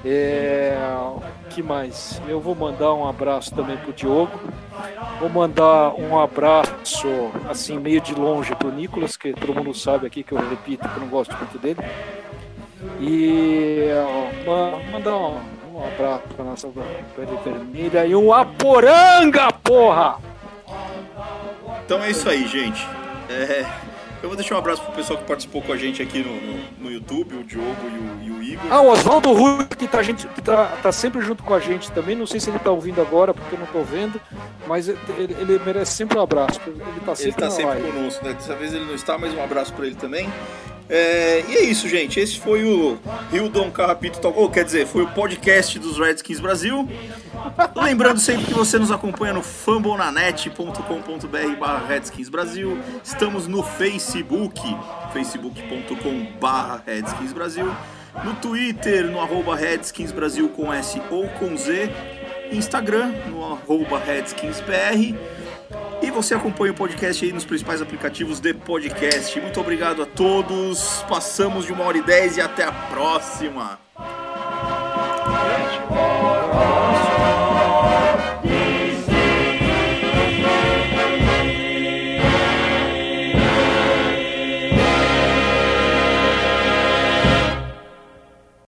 É, que mais? Eu vou mandar um abraço também pro Diogo. Vou mandar um abraço, assim, meio de longe pro Nicolas, que todo mundo sabe aqui que eu repito que eu não gosto muito dele. E ó, mandar um, um abraço para nossa pele vermelha e um Aporanga, porra! Então é isso aí, gente. É, eu vou deixar um abraço pro pessoal que participou com a gente aqui no, no, no YouTube, o Diogo e o, e o Igor. Ah, o Oswaldo Rui, que, tá, gente, que tá, tá, sempre junto com a gente também. Não sei se ele tá ouvindo agora, porque eu não tô vendo, mas ele, ele merece sempre um abraço. Ele tá sempre, ele tá sempre conosco, né? Dessa vez ele não está, mas um abraço para ele também. É, e é isso, gente. Esse foi o Hildon Carrapito Talk. Oh, quer dizer, foi o podcast dos Redskins Brasil. Lembrando sempre que você nos acompanha no fambonanet.com.br barra Redskins Brasil. Estamos no Facebook, facebook.com barra Redskins Brasil. No Twitter, no arroba Redskins Brasil com S ou com Z. Instagram, no arroba RedskinsBR. E você acompanha o podcast aí nos principais aplicativos de podcast. Muito obrigado a todos. Passamos de uma hora e dez e até a próxima.